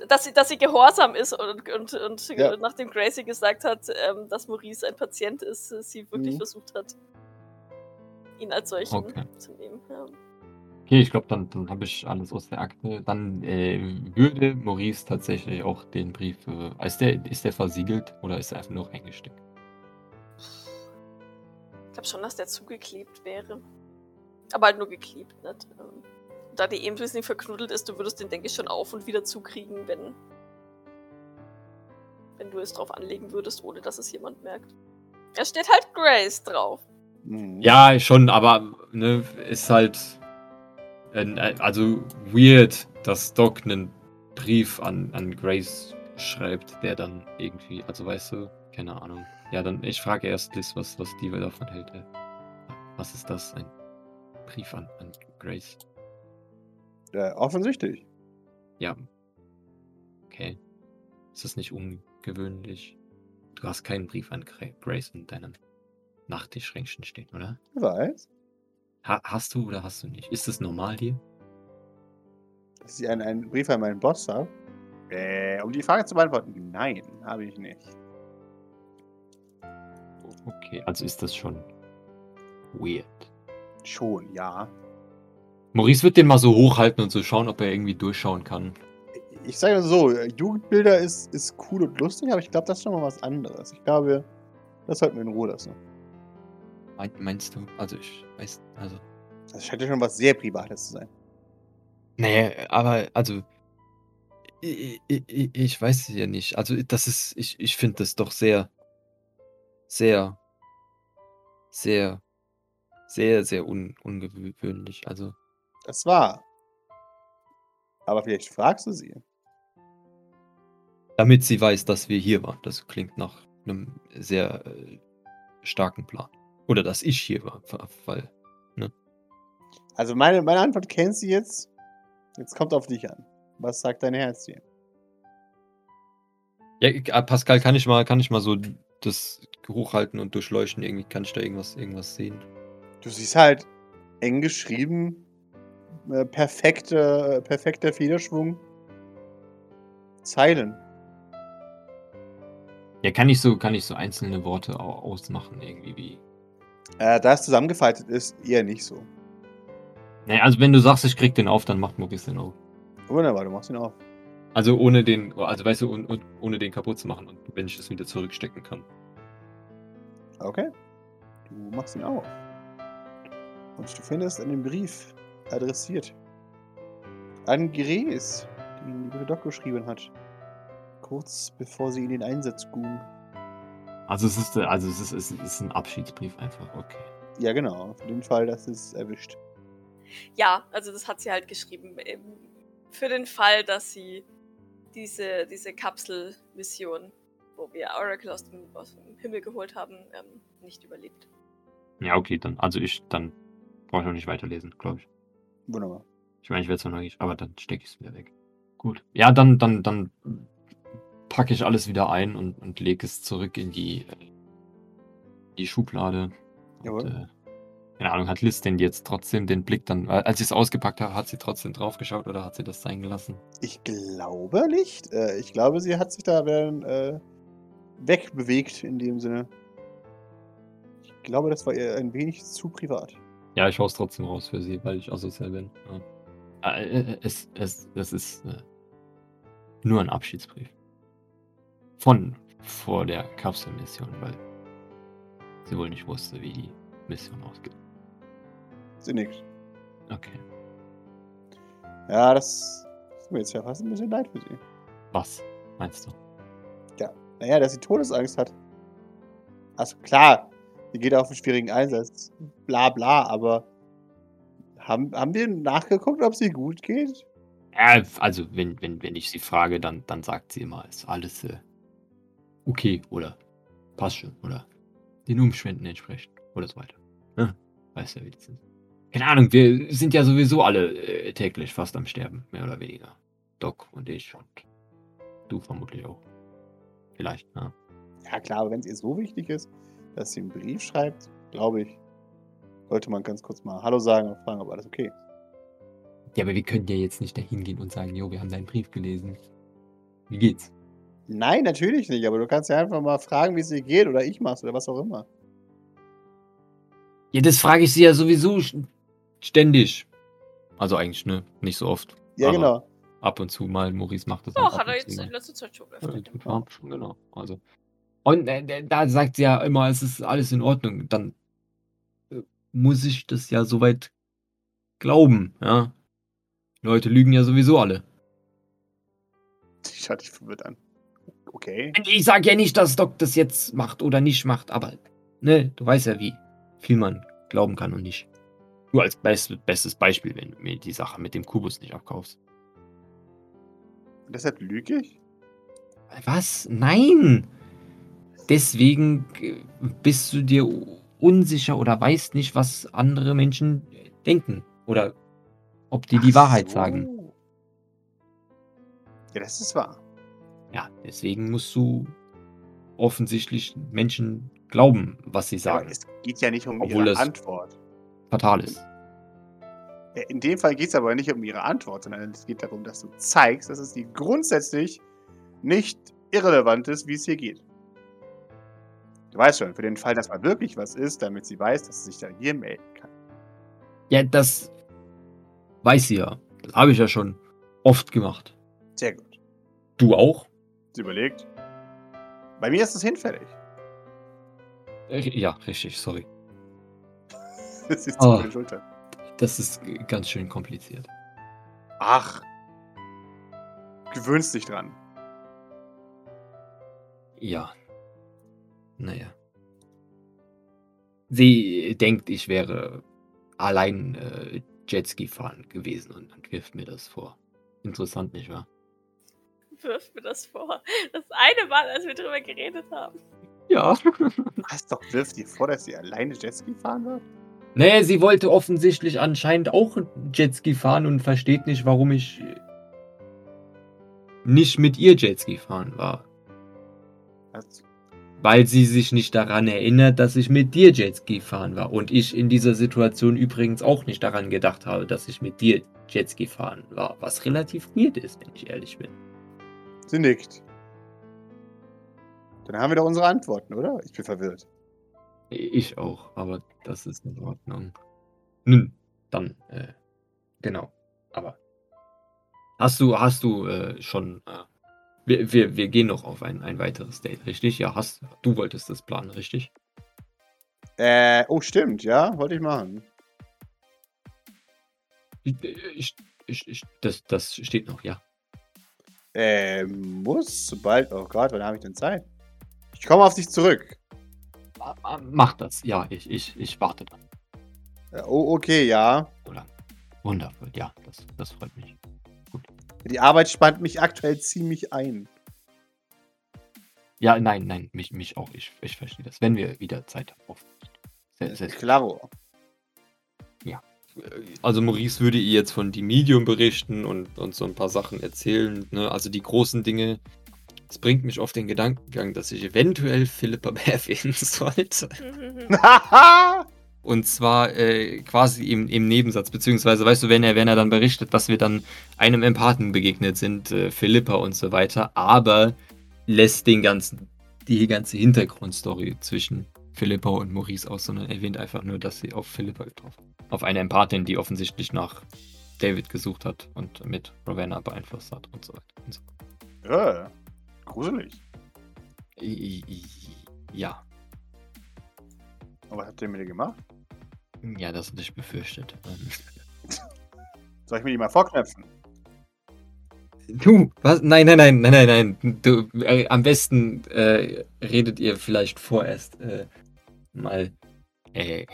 Dass sie, dass sie gehorsam ist und, und, und
Ja.
nachdem Gracie gesagt hat, ähm, dass Maurice ein Patient ist, äh, sie wirklich
Mhm.
versucht hat, ihn als solchen
Okay.
zu nehmen. Ja.
Okay, ich glaube, dann, dann habe ich alles aus der Akte. Dann äh, würde Maurice tatsächlich auch den Brief. Äh, ist, der, ist der versiegelt oder ist er einfach nur eingesteckt?
Ich glaube schon, dass der zugeklebt wäre. Aber halt nur geklebt, nicht? Ähm, Da die eben ein bisschen verknuddelt ist, du würdest den, denke ich, schon auf und wieder zukriegen, wenn, wenn du es drauf anlegen würdest, ohne dass es jemand merkt. Es steht halt Grace drauf.
Mhm.
Ja, schon, aber ne, ist halt. äh, also weird, dass Doc einen Brief an, an Grace schreibt, der dann irgendwie. Also weißt du, keine Ahnung. Ja, dann ich frage erst Liz, was, was die davon hält. Äh, Was ist das? Ein Brief an, an Grace.
Ja, offensichtlich.
Ja. Okay. Ist das nicht ungewöhnlich? Du hast keinen Brief an Gra- Grace in deinem Nachttischschränkchen stehen, oder?
Wer weiß.
Ha hast du oder hast du nicht? Ist das normal hier?
Dass ich einen, einen Brief an meinen Boss habe? Äh, um die Frage zu beantworten, nein, habe ich nicht.
Okay, also ist das schon weird.
Schon, ja.
Maurice wird den mal so hochhalten und so schauen, ob er irgendwie durchschauen kann.
Ich sage mal so, Jugendbilder ist, ist cool und lustig, aber ich glaube, das ist schon mal was anderes. Ich glaube, das sollten wir in Ruhe lassen.
Mein, meinst du? Also ich weiß, also.
Das scheint ja schon was sehr Privates zu sein.
Nee, aber also. Ich, ich, ich weiß ja nicht. Also das ist, ich, ich finde das doch sehr, sehr, sehr, sehr, sehr un, ungewöhnlich. Also.
Das war. Aber vielleicht fragst du sie.
Damit sie weiß, dass wir hier waren. Das klingt nach einem sehr äh, starken Plan. Oder dass ich hier war, weil. Ne?
Also meine, meine Antwort kennst du jetzt. Jetzt kommt auf dich an. Was sagt dein Herz dir?
Ja, Pascal, kann ich mal, kann ich mal so das hochhalten und durchleuchten? Irgendwie kann ich da irgendwas, irgendwas sehen.
Du siehst halt eng geschrieben, äh, perfekte, äh, perfekter Federschwung. Zeilen.
Ja, kann ich so, kann ich so einzelne Worte ausmachen, irgendwie wie.
Äh, da es zusammengefaltet ist, eher nicht so.
Naja, also wenn du sagst, ich krieg den auf, dann macht Maurice den auf.
Wunderbar, du machst ihn auf.
Also ohne den, also weißt du, ohne, ohne den kaputt zu machen und wenn ich das wieder zurückstecken kann.
Okay. Du machst ihn auf. Und du findest einen Brief adressiert. An Gres, den die Doc geschrieben hat. Kurz bevor sie in den Einsatz ging.
Also es ist, also es ist, es ist ein Abschiedsbrief einfach, okay.
Ja, genau. Für den Fall, dass es erwischt.
Ja, also das hat sie halt geschrieben. Für den Fall, dass sie diese, diese Kapselmission, wo wir Oracle aus dem, aus dem Himmel geholt haben, ähm, nicht überlebt.
Ja, okay, dann, also ich, dann brauche ich auch nicht weiterlesen, glaube ich.
Wunderbar.
Ich meine, ich werde zwar neugierig, aber dann stecke ich es wieder weg. Gut. Ja, dann, dann, dann packe ich alles wieder ein und, und lege es zurück in die, die Schublade.
Jawohl. Und, äh,
keine Ahnung, hat Liz denn jetzt trotzdem den Blick dann, als ich es ausgepackt habe, hat sie trotzdem drauf geschaut oder hat sie das sein gelassen?
Ich glaube nicht. Äh, ich glaube, sie hat sich da dann, äh, wegbewegt in dem Sinne. Ich glaube, das war ihr ein wenig zu privat.
Ja, ich haus trotzdem raus für sie, weil ich asozial bin. Ja. Äh, äh, es, es, es ist äh, nur ein Abschiedsbrief. Von vor der Kapselmission, weil sie wohl nicht wusste, wie die Mission ausgeht.
Sie nickt.
Okay.
Ja, das ist mir jetzt ja fast ein bisschen leid für sie.
Was meinst du?
Ja, naja, dass sie Todesangst hat. Also klar, sie geht auf einen schwierigen Einsatz. Bla bla, aber haben, haben wir nachgeguckt, ob sie gut geht?
Ja, also wenn, wenn, wenn ich sie frage, dann, dann sagt sie immer, ist alles äh, okay oder passt schon oder den Umständen entsprechend oder so weiter. Ja, weißt ja, wie das ist keine Ahnung, wir sind ja sowieso alle äh, täglich fast am Sterben, mehr oder weniger. Doc und ich und du vermutlich auch. Vielleicht, ja.
Ja klar, aber wenn es ihr so wichtig ist, dass sie einen Brief schreibt, glaube ich, sollte man ganz kurz mal Hallo sagen und fragen, ob alles okay ist.
Ja, aber wir können ja jetzt nicht dahin gehen und sagen, jo, wir haben deinen Brief gelesen. Wie geht's?
Nein, natürlich nicht, aber du kannst ja einfach mal fragen, wie es ihr geht oder ich mach's oder was auch immer.
Ja, das frage ich sie ja sowieso Ständig. Also eigentlich, ne? Nicht so oft.
Ja, genau.
Ab und zu mal. Maurice macht das
auch. hat er jetzt in letzter Zeit schon öfter.
Ja, schon, genau. Also. Und äh, da sagt sie ja immer, es ist alles in Ordnung. Dann äh, muss ich das ja soweit glauben, ja. Leute lügen ja sowieso alle.
Ich hatte dich verwirrt an. Okay.
Ich sage ja nicht, dass Doc das jetzt macht oder nicht macht, aber ne, du weißt ja, wie viel man glauben kann und nicht. Nur als best, bestes Beispiel, wenn du mir die Sache mit dem Kubus nicht abkaufst.
Deshalb lüge ich?
Was? Nein! Deswegen bist du dir unsicher oder weißt nicht, was andere Menschen denken. Oder ob die Ach die Wahrheit so. sagen.
Ja, das ist wahr.
Ja, deswegen musst du offensichtlich Menschen glauben, was sie sagen.
Ja, es geht ja nicht um Obwohl ihre Antwort
fatal ist.
In dem Fall geht es aber nicht um ihre Antwort, sondern es geht darum, dass du zeigst, dass es dir grundsätzlich nicht irrelevant ist, wie es hier geht. Du weißt schon, für den Fall, dass mal wirklich was ist, damit sie weiß, dass sie sich dann hier melden kann.
Ja, das weiß sie ja. Das habe ich ja schon oft gemacht.
Sehr gut.
Du auch?
Sie überlegt. Bei mir ist es hinfällig.
Äh, Ja, richtig, sorry. (laughs)
Das ist
Oh.
die Schulter.
Das ist ganz schön kompliziert.
Ach. Gewöhnst dich dran.
Ja. Naja. Sie denkt, ich wäre allein äh, Jetski fahren gewesen und, und wirft mir das vor. Interessant, nicht wahr?
Wirf mir das vor. Das eine Mal, als wir drüber geredet haben.
Ja. (laughs)
Was doch wirft dir vor, dass sie alleine Jetski fahren wird?
naja, sie wollte offensichtlich anscheinend auch Jetski fahren und versteht nicht, warum ich nicht mit ihr Jetski fahren war.
Was?
Weil sie sich nicht daran erinnert, dass ich mit dir Jetski fahren war. Und ich in dieser Situation übrigens auch nicht daran gedacht habe, dass ich mit dir Jetski fahren war. Was relativ weird ist, wenn ich ehrlich bin.
Sie nickt. Dann haben wir doch unsere Antworten, oder? Ich bin verwirrt.
Ich auch, aber das ist in Ordnung. Nun, dann, äh, genau. Aber hast du, hast du äh, schon, äh, wir, wir, wir gehen noch auf ein, ein weiteres Date, richtig? Ja, hast du wolltest das planen, richtig?
Äh, oh, stimmt, ja, wollte ich machen.
Ich, ich, ich, das, das steht noch, ja.
Äh, muss, sobald, oh Gott, wann habe ich denn Zeit? Ich komme auf dich zurück.
Ma- ma- Mach das, ja, ich, ich, ich warte dann.
Äh, oh, okay, ja.
Oder? Wundervoll, ja, das, das freut mich.
Die Arbeit spannt mich aktuell ziemlich ein.
Ja, nein, nein, mich, mich auch, ich, ich verstehe das. Wenn wir wieder Zeit haben. Auf, sehr, sehr,
Klaro.
also Maurice würde ihr jetzt von die Medium berichten und, und so ein paar Sachen erzählen. Ne? Also die großen Dinge. Das bringt mich auf den Gedankengang, dass ich eventuell Philippa (laughs) erwähnen sollte. (laughs) (laughs) Und zwar äh, quasi im, im Nebensatz, beziehungsweise, weißt du, wenn er, wenn er dann berichtet, dass wir dann einem Empathen begegnet sind, äh, Philippa und so weiter, aber lässt den ganzen, die ganze Hintergrundstory zwischen Philippa und Maurice aus, sondern erwähnt einfach nur, dass sie auf Philippa getroffen Auf eine Empathin, die offensichtlich nach David gesucht hat und mit Ravenna beeinflusst hat und so weiter. Und so.
ja, gruselig.
I- i- Ja,
Und was habt ihr mit ihr gemacht?
Ja, das hatte ich befürchtet. Ähm, (laughs)
Soll ich mir die mal vorknöpfen?
Du, was? Nein, nein, nein, nein, nein, nein. Du, äh, am besten äh, redet ihr vielleicht vorerst äh, mal äh,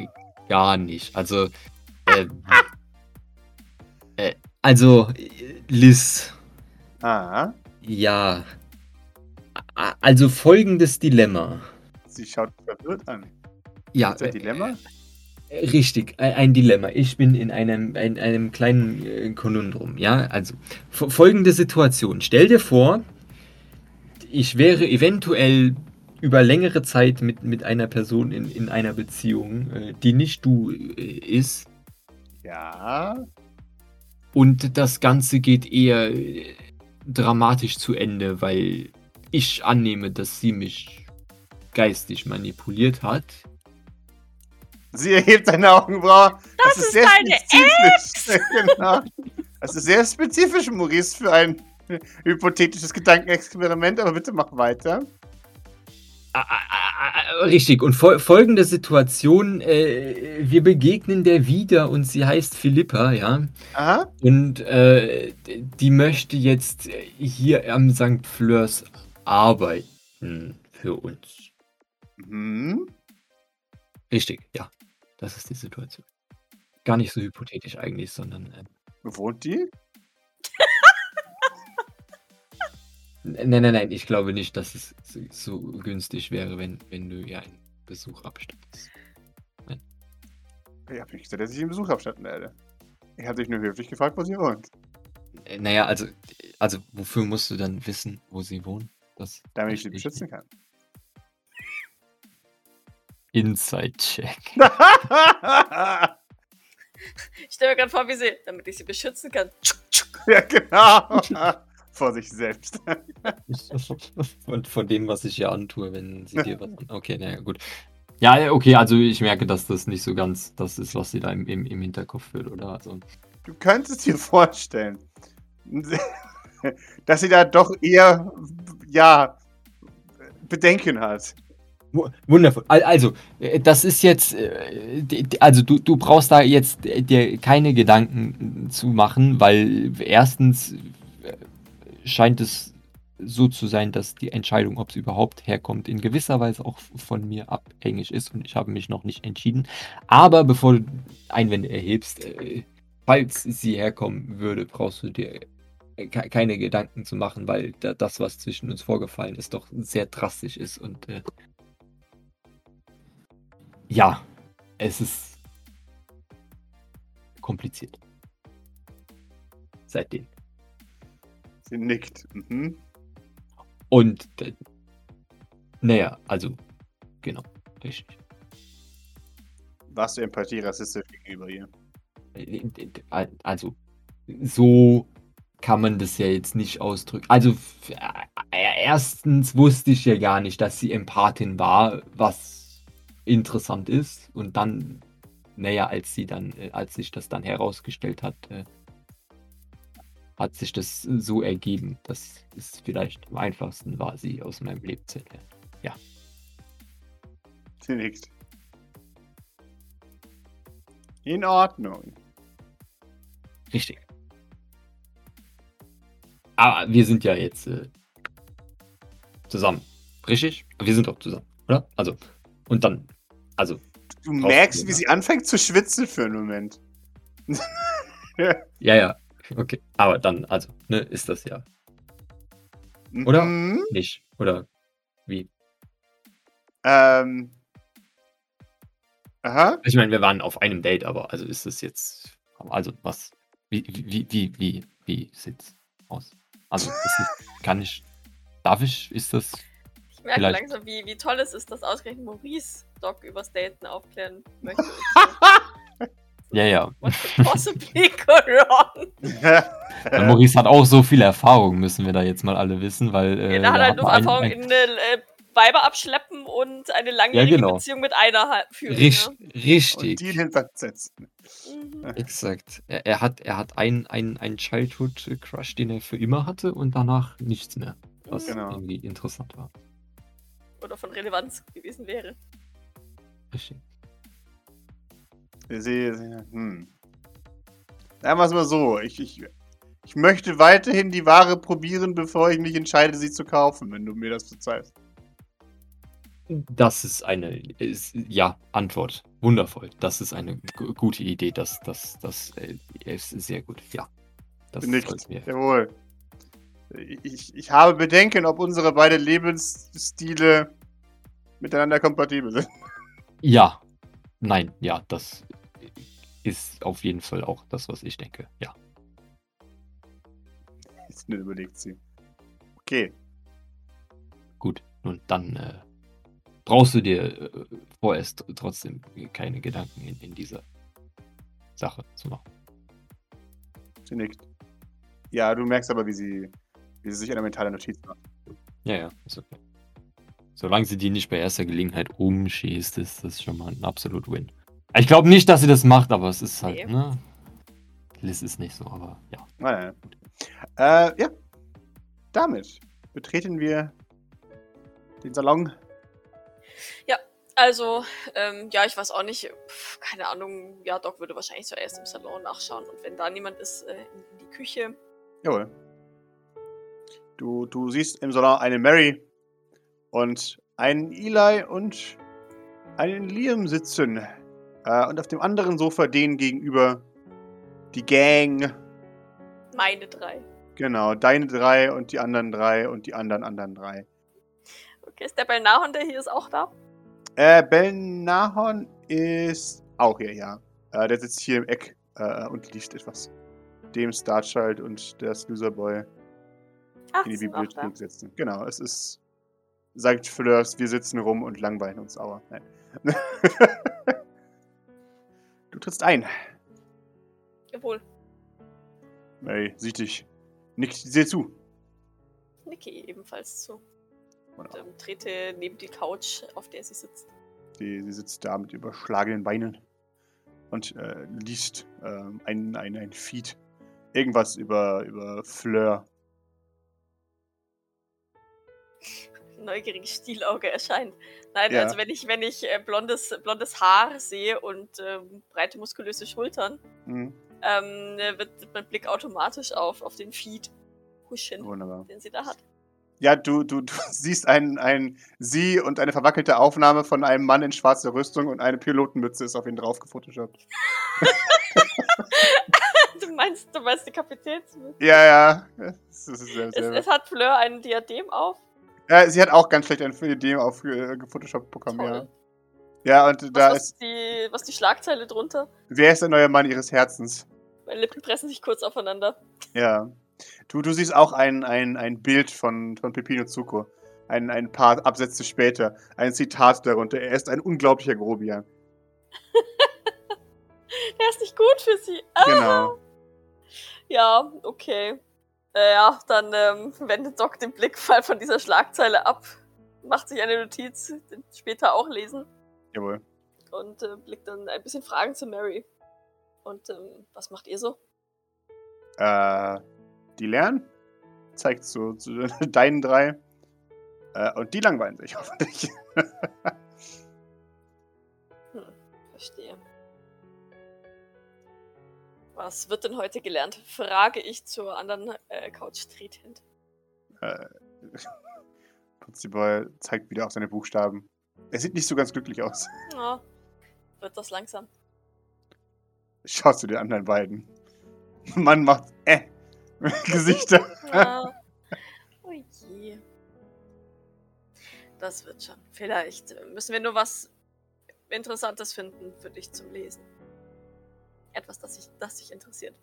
gar nicht. Also, äh, äh, also, äh, Liz,
Ah,
ja. Also folgendes Dilemma.
sie schaut verwirrt an.
Ja,
Ist das ein Dilemma?
Richtig, ein, Dilemma. Ich bin in einem, in einem kleinen äh, Konundrum, ja. Also, fo- folgende Situation. Stell dir vor, ich wäre eventuell über längere Zeit mit, mit einer Person in, in einer Beziehung, äh, die nicht du äh, ist.
Ja.
Und das Ganze geht eher dramatisch zu Ende, weil ich annehme, dass sie mich geistig manipuliert hat.
Sie erhebt seine Augenbraue. Das,
ist deine
spezifisch. (laughs) genau. Das ist sehr spezifisch, Maurice, für ein hypothetisches Gedankenexperiment, aber bitte mach weiter.
Ah, ah, ah, Richtig, und fol folgende Situation, äh, wir begegnen der wieder und sie heißt Philippa, ja.
Aha.
Und äh, die möchte jetzt hier am St. Fleurs arbeiten für uns.
Mhm.
Richtig, ja. Das ist die Situation. Gar nicht so hypothetisch eigentlich, sondern. Äh,
Wo wohnt die?
nein, nein, nein, ich glaube nicht, dass es so, günstig wäre, wenn, wenn du ihr einen Besuch abstattest.
Ich hab nicht gesagt, dass ich einen Besuch abstatten werde. Ich habe dich nur höflich gefragt, wo sie wohnt.
Äh, Naja, also, also wofür musst du dann wissen, wo sie wohnen? Das
Damit ich sie beschützen kann.
Inside-Check. (laughs)
Ich stelle mir gerade vor, wie sie, damit ich sie beschützen kann.
Ja, genau. (laughs) Vor sich selbst. (laughs)
von, von dem, was ich hier antue, wenn sie dir was an. Okay, naja, gut. Ja, ja, okay, also ich merke, dass das nicht so ganz das ist, was sie da im, im, im Hinterkopf will, oder? Also,
Du könntest dir vorstellen, dass sie da doch eher, ja, Bedenken hat.
Wu- wundervoll. Al- Also, äh, das ist jetzt, äh, also du, du brauchst da jetzt äh, dir keine Gedanken zu machen, weil erstens scheint es so zu sein, dass die Entscheidung, ob es überhaupt herkommt, in gewisser Weise auch von mir abhängig ist und ich habe mich noch nicht entschieden. Aber bevor du Einwände erhebst, falls sie herkommen würde, brauchst du dir ke- keine Gedanken zu machen, weil da, das, was zwischen uns vorgefallen ist, doch sehr drastisch ist und ja, es ist kompliziert. Seitdem.
Sie nickt. Mhm.
Und äh, naja, also genau, richtig.
Warst du Empathie rassistisch gegenüber ihr?
Äh, äh, Also so kann man das ja jetzt nicht ausdrücken. Also erstens wusste ich ja gar nicht, dass sie Empathin war, was interessant ist. Und dann, naja, als sie dann, äh, als sich das dann herausgestellt hat, äh, hat sich das so ergeben. Das ist vielleicht am einfachsten war, sie aus meinem Leben zu erklären.
Sie nickt. In Ordnung.
Richtig. Aber wir sind ja jetzt äh, zusammen. Richtig? Wir sind doch zusammen, oder? Also, und dann, also,
Du merkst, wie sie anfängt zu schwitzen für einen Moment. (laughs)
ja, ja, okay. Aber dann, also, ne, ist das ja Oder?
Mhm.
nicht. Oder wie?
Ähm. Aha.
Ich meine, wir waren auf einem Date, aber also ist das jetzt, also was, wie, wie, wie, wie, wie sieht's aus? Also, ist kann ich, darf ich, ist das,
merke
Vielleicht.
langsam, wie, wie toll es ist, dass ausgerechnet Maurice Doc übers Daten aufklären möchte. (laughs)
ja, ja.
What could possibly (laughs) go wrong?
Weil Maurice hat auch so viel Erfahrung, müssen wir da jetzt mal alle wissen, weil. Äh,
Er hat
da
halt nur Erfahrung
ein-
in äh, Weiber abschleppen und eine langjährige
genau.
Beziehung mit einer führen.
Richt,
Ne?
Und
richtig.
die in den Sand setzen.
Mhm.
Exakt. Er, er hat, er hat einen ein Childhood-Crush, den er für immer hatte und danach nichts mehr. Was
Genau.
irgendwie interessant war.
Oder von Relevanz gewesen wäre.
Richtig.
Sie, sie, hm. Sagen wir es mal so. Ich, ich, ich möchte weiterhin die Ware probieren, bevor ich mich entscheide, sie zu kaufen, wenn du mir das verzeihst.
Das ist eine, ist, ja, Antwort. Wundervoll. Das ist eine gu- gute Idee. Das, das, das äh, ist sehr gut. Ja. Das sollten wir.
Jawohl. Ich, ich habe Bedenken, ob unsere beiden Lebensstile miteinander kompatibel sind.
Ja. Nein, ja, das ist auf jeden Fall auch das, was ich denke. Ja.
Jetzt nicht überlegt sie. Okay.
Gut. Nun, dann äh, brauchst du dir äh, vorerst trotzdem keine Gedanken in, in dieser Sache zu machen.
Sie nickt. Ja, du merkst aber, wie sie, wie sie sich eine mentale Notiz macht.
Ja, ja, ist okay. Solange sie die nicht bei erster Gelegenheit umschießt, ist das schon mal ein absolut Win. Ich glaube nicht, dass sie das macht, aber es ist halt,
Nee.
ne? Liz ist nicht so, aber ja.
Nein, nein. Äh, ja. Damit betreten wir den Salon.
Also, ähm, ja, ich weiß auch nicht, pf, keine Ahnung, ja, Doc würde wahrscheinlich zuerst im Salon nachschauen und wenn da niemand ist, äh, in die Küche.
Jawohl. Du, du siehst im Salon eine Mary und einen Eli und einen Liam sitzen. Äh, und auf dem anderen Sofa den gegenüber die Gang.
Meine drei.
Genau, deine drei und die anderen drei und die anderen anderen drei.
Okay, ist der Belnahon, der hier ist, auch da?
Äh, Belnahon ist auch hier, ja. Äh, der sitzt hier im Eck äh, und liest etwas. Dem Starchild und der Loserboy
Ach,
in die
die.
Bibliothek sitzen. Genau, es ist, sagt Fleurs, wir sitzen rum und langweilen uns sauer. Nein. (laughs) du trittst ein.
Jawohl.
Mary sieht dich. Nickt dir zu.
Niki ebenfalls zu. Und ähm, trete neben die Couch, auf der sie sitzt.
Sie, sie sitzt da mit überschlagenen Beinen und äh, liest ähm, ein, ein, ein Feed. Irgendwas über, über Fleur.
Neugieriges Stielauge erscheint. Nein,
Ja.
also wenn ich, wenn ich äh, blondes, blondes Haar sehe und ähm, breite, muskulöse Schultern,
Mhm.
ähm, äh, wird, mein Blick automatisch auf, auf den Feed huschen,
Wunderbar.
den sie da hat.
Ja, du, du, du (laughs) siehst ein, ein sie und eine verwackelte Aufnahme von einem Mann in schwarzer Rüstung und eine Pilotenmütze ist auf ihn drauf gefotoshoppt. (laughs)
Du meinst, du meinst die Kapitänsmütze?
Ja, ja.
Es,
sehr.
es hat Fleur ein Diadem auf.
Ja, sie hat auch ganz schlecht ein Idee auf äh, gefotoshoppt bekommen, ja.
Toll.
Ja, und da
Was, was,
ist.
die, was die Schlagzeile drunter?
Wer ist der neue Mann ihres Herzens?
Meine Lippen pressen sich kurz aufeinander.
Ja. Du, du siehst auch ein, ein, ein Bild von, von Pepino Zuko. Ein, ein paar Absätze später. Ein Zitat darunter. Er ist ein unglaublicher Grobian.
Der (laughs) ist nicht gut für sie. Ah,
Genau.
Ja, okay. Äh, ja, dann ähm, wendet Doc den Blick von dieser Schlagzeile ab, macht sich eine Notiz, den später auch lesen
Jawohl.
und äh, blickt dann ein bisschen Fragen zu Mary. Und ähm, was macht ihr so?
Äh, die lernen. Zeigt so zu (laughs) deinen drei. Äh, und die langweilen sich hoffentlich. (laughs)
Verstehe. Was wird denn heute gelernt? Frage ich zur anderen äh, Couch tretend.
äh, (laughs) Putziboy zeigt wieder auf seine Buchstaben. Er sieht nicht so ganz glücklich aus.
Ja, wird das langsam.
Schaust du den anderen beiden. (laughs) Mann macht äh (laughs) Gesichter.
Ah. Oh je. Das wird schon. Vielleicht müssen wir nur was Interessantes finden für dich zum Lesen. Etwas, das dich, das dich interessiert.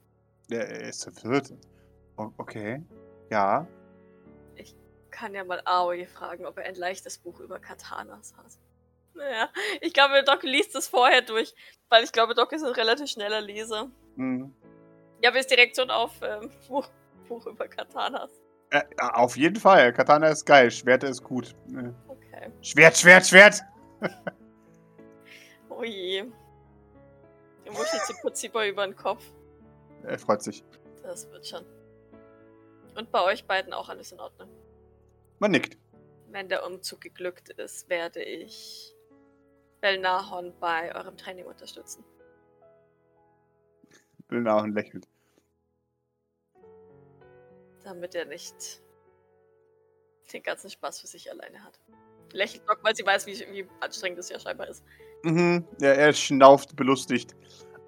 Er ist verwirrt. Okay. Ja.
Kann ja mal Aoi fragen, ob er ein leichtes Buch über Katanas hat. Naja, ich glaube, Doc liest es vorher durch, weil ich glaube, Doc ist ein relativ schneller Leser.
Hm.
Ja, wir ist die Reaktion auf ähm, Buch, Buch über Katanas.
Äh, auf jeden Fall. Katana ist geil. Schwerte ist gut. Äh,
Okay.
Schwert, Schwert, Schwert! (laughs)
Oh je. Er wuschelt sich Putziboy über den Kopf.
Er freut sich.
Das wird schon. Und bei euch beiden auch alles in Ordnung.
Man nickt.
Wenn der Umzug geglückt ist, werde ich Belnahon bei eurem Training unterstützen.
Bilnahon lächelt.
Damit er nicht den ganzen Spaß für sich alleine hat. Lächelt Doc, weil sie weiß, wie, wie anstrengend es ja scheinbar ist.
Mhm. Ja, er schnauft belustigt.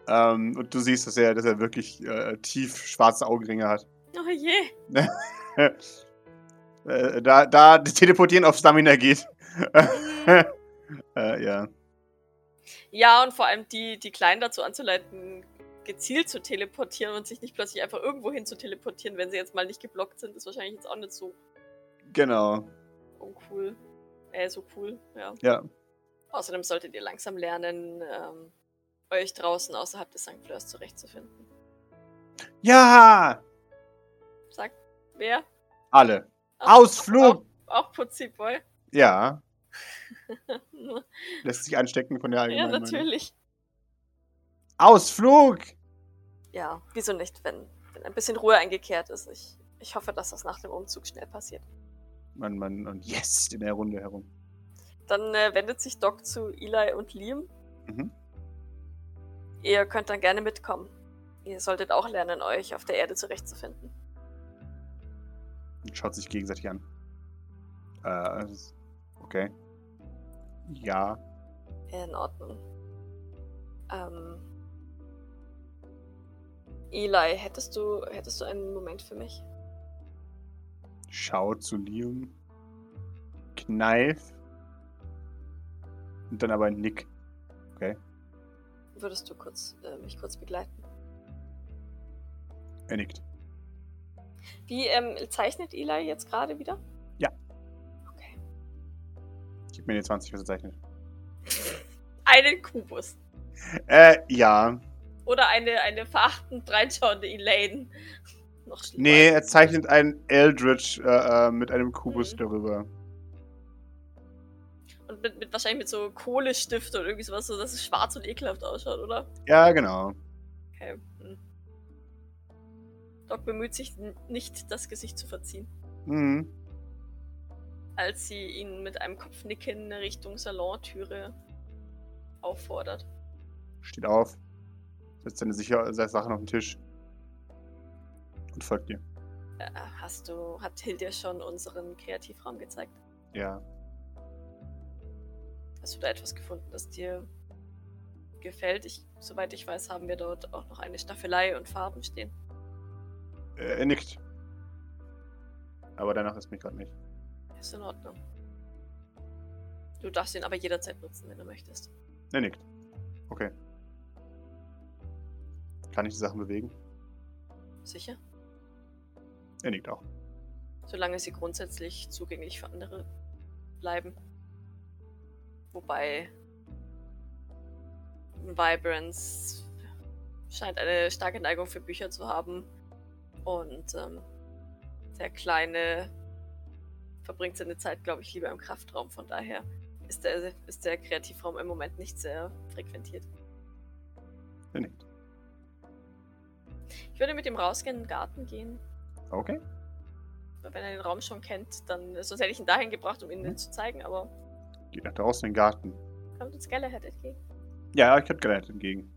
Ähm, und du siehst, dass er, dass er wirklich äh, tief schwarze Augenringe hat.
Oh je. (laughs)
äh, da, da Teleportieren auf Stamina geht. (laughs) äh, ja.
Ja, und vor allem die, die Kleinen dazu anzuleiten, gezielt zu teleportieren und sich nicht plötzlich einfach irgendwo hin zu teleportieren, wenn sie jetzt mal nicht geblockt sind, ist wahrscheinlich jetzt auch nicht so
Genau.
uncool. Äh, so cool, ja.
Ja.
Außerdem solltet ihr langsam lernen, ähm, euch draußen außerhalb des St. Fleurs zurechtzufinden.
Ja!
Sagt wer?
Alle.
Auch-
Ausflug!
Auch, auch Putzi Boy.
Ja. (laughs) Lässt sich anstecken von der
ja,
allgemeinen Meinung.
natürlich.
Ausflug!
Ja, wieso nicht, wenn, wenn ein bisschen Ruhe eingekehrt ist. Ich, ich hoffe, dass das nach dem Umzug schnell passiert.
Man, man, und yes, in der Runde herum.
Dann äh, wendet sich Doc zu Eli und Liam.
Mhm.
Ihr könnt dann gerne mitkommen. Ihr solltet auch lernen, euch auf der Erde zurechtzufinden.
Und schaut sich gegenseitig an. Äh, okay. Ja.
In Ordnung. Ähm. Eli, hättest du, hättest du einen Moment für mich?
Schaut zu Liam. Kneif. Und dann aber ein Nick.
Würdest du kurz, äh, mich kurz begleiten?
Er nickt.
Wie ähm, zeichnet Eli jetzt gerade wieder?
Ja.
Okay.
Gib mir die 20, was er zeichnet. (laughs)
Einen Kubus.
Äh, ja.
Oder eine, eine verachtend reinschauende Elaine.
Noch nee, er zeichnet einen Eldritch äh, äh, mit einem Kubus mhm. darüber.
Und mit, mit, wahrscheinlich mit so Kohlestift oder irgendwie sowas, so dass es schwarz und ekelhaft ausschaut, oder?
Ja, genau.
Okay. Hm. Doc bemüht sich nicht, das Gesicht zu verziehen. Mhm. Als sie ihn mit einem Kopfnicken Richtung Salontüre auffordert.
Steht auf, setzt seine, Sicher seine Sachen auf den Tisch und folgt dir.
Äh, hast du, hat Hilde schon unseren Kreativraum gezeigt?
Ja.
Hast du da etwas gefunden, das dir gefällt? Ich, soweit ich weiß, haben wir dort auch noch eine Staffelei und Farben stehen.
Äh, er nickt. Aber danach ist mich gerade nicht.
Ist in Ordnung. Du darfst ihn aber jederzeit nutzen, wenn du möchtest.
Er nickt. Okay. Kann ich die Sachen bewegen?
Sicher?
Er nickt auch.
Solange sie grundsätzlich zugänglich für andere bleiben. Wobei Vibrance scheint eine starke Neigung für Bücher zu haben. Und ähm, der Kleine verbringt seine Zeit, glaube ich, lieber im Kraftraum. Von daher ist der, ist der Kreativraum im Moment nicht sehr frequentiert.
Ja, nicht.
Ich würde mit ihm rausgehen, in den Garten gehen.
Okay.
Wenn er den Raum schon kennt, dann. Sonst hätte ich ihn dahin gebracht, um ihn mhm. zu zeigen, aber.
Geht nach draußen in den Garten.
Kommt uns Galahad entgegen?
Ja, ich komme Galahad entgegen.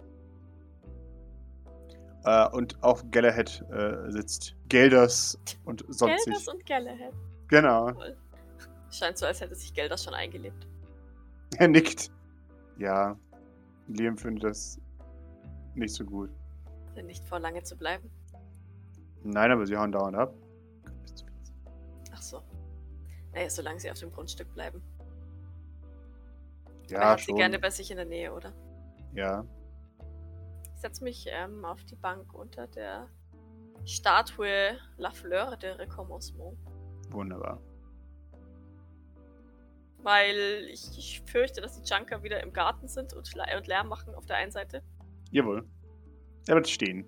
Äh, und auf Galahad äh, sitzt Gelders und sonst.
Gelders und Galahad.
Genau.
Scheint so, als hätte sich Gelders schon eingelebt. (laughs)
Er nickt. Ja, Liam findet das nicht so gut.
Nicht vor lange zu bleiben.
Nein, aber sie hauen dauernd ab.
Ach so. Naja, solange sie auf dem Grundstück bleiben.
Ja, er hat
schon. sie gerne bei sich in der Nähe, oder?
Ja.
Ich setze mich ähm, auf die Bank unter der Statue La Fleur de Recommencement.
Wunderbar.
Weil ich, ich, fürchte, dass die Junker wieder im Garten sind und, und Lärm machen auf der einen Seite.
Jawohl. Er bleibt stehen.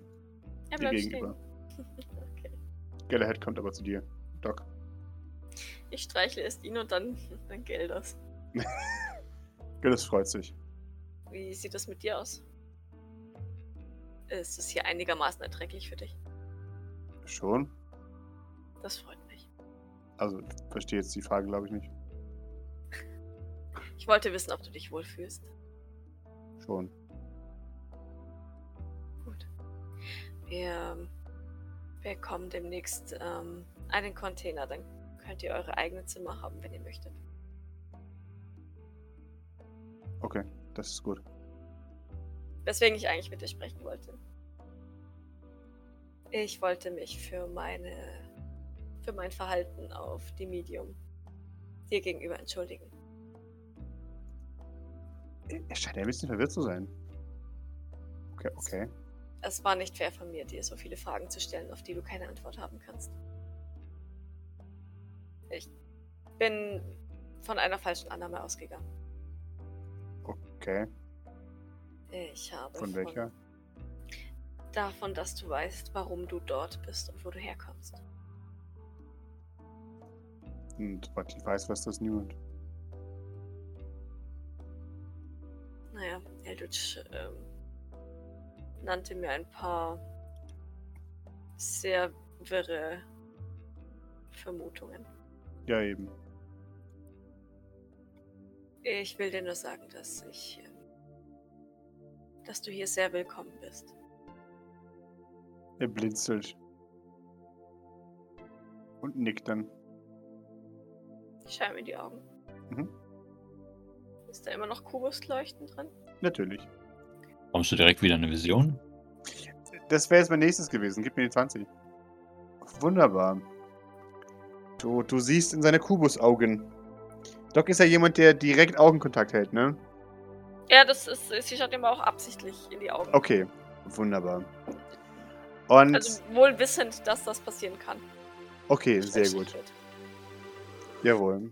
Er bleibt gegenüber. stehen. (laughs)
okay. Galahad kommt aber zu dir. Doc.
Ich streichle erst ihn und dann, dann Gelders. (laughs)
Gelders freut sich.
Wie sieht das mit dir aus? Ist es hier einigermaßen erträglich für dich?
Schon.
Das freut mich.
Also, ich verstehe jetzt die Frage, glaube ich, nicht.
Ich wollte wissen, ob du dich wohlfühlst.
Schon.
Gut. Wir bekommen demnächst ähm, einen Container. Dann könnt ihr eure eigenen Zimmer haben, wenn ihr möchtet.
Okay, das ist gut.
Weswegen ich eigentlich mit dir sprechen wollte. Ich wollte mich für meine für mein Verhalten auf die Medium dir gegenüber entschuldigen.
Er scheint ein bisschen verwirrt zu sein. Okay, okay.
Es war nicht fair von mir, dir so viele Fragen zu stellen, auf die du keine Antwort haben kannst. Ich bin von einer falschen Annahme ausgegangen.
Okay.
Ich habe.
Von welcher? Von
davon, dass du weißt, warum du dort bist und wo du herkommst.
Und ich weiß, was das nimmt.
Naja, Eldritch ähm, nannte mir ein paar sehr wirre Vermutungen.
Ja, eben.
Ich will dir nur sagen, dass ich. Ähm, dass du hier sehr willkommen bist.
Er blinzelt. Und nickt dann.
Ich schaue mir in die Augen. Mhm. Ist da immer noch Kubusleuchten drin?
Natürlich.
Kommst du direkt wieder in eine Vision?
Das wäre jetzt mein nächstes gewesen. Gib mir die 20. Wunderbar. Du, du siehst in seine Kubusaugen. Doc ist ja jemand, der direkt Augenkontakt hält, ne?
Ja, das ist. Sie schaut immer auch absichtlich in die Augen.
Okay, wunderbar. Und
also wohl wissend, dass das passieren kann.
Okay, sehr gut. Jawohl.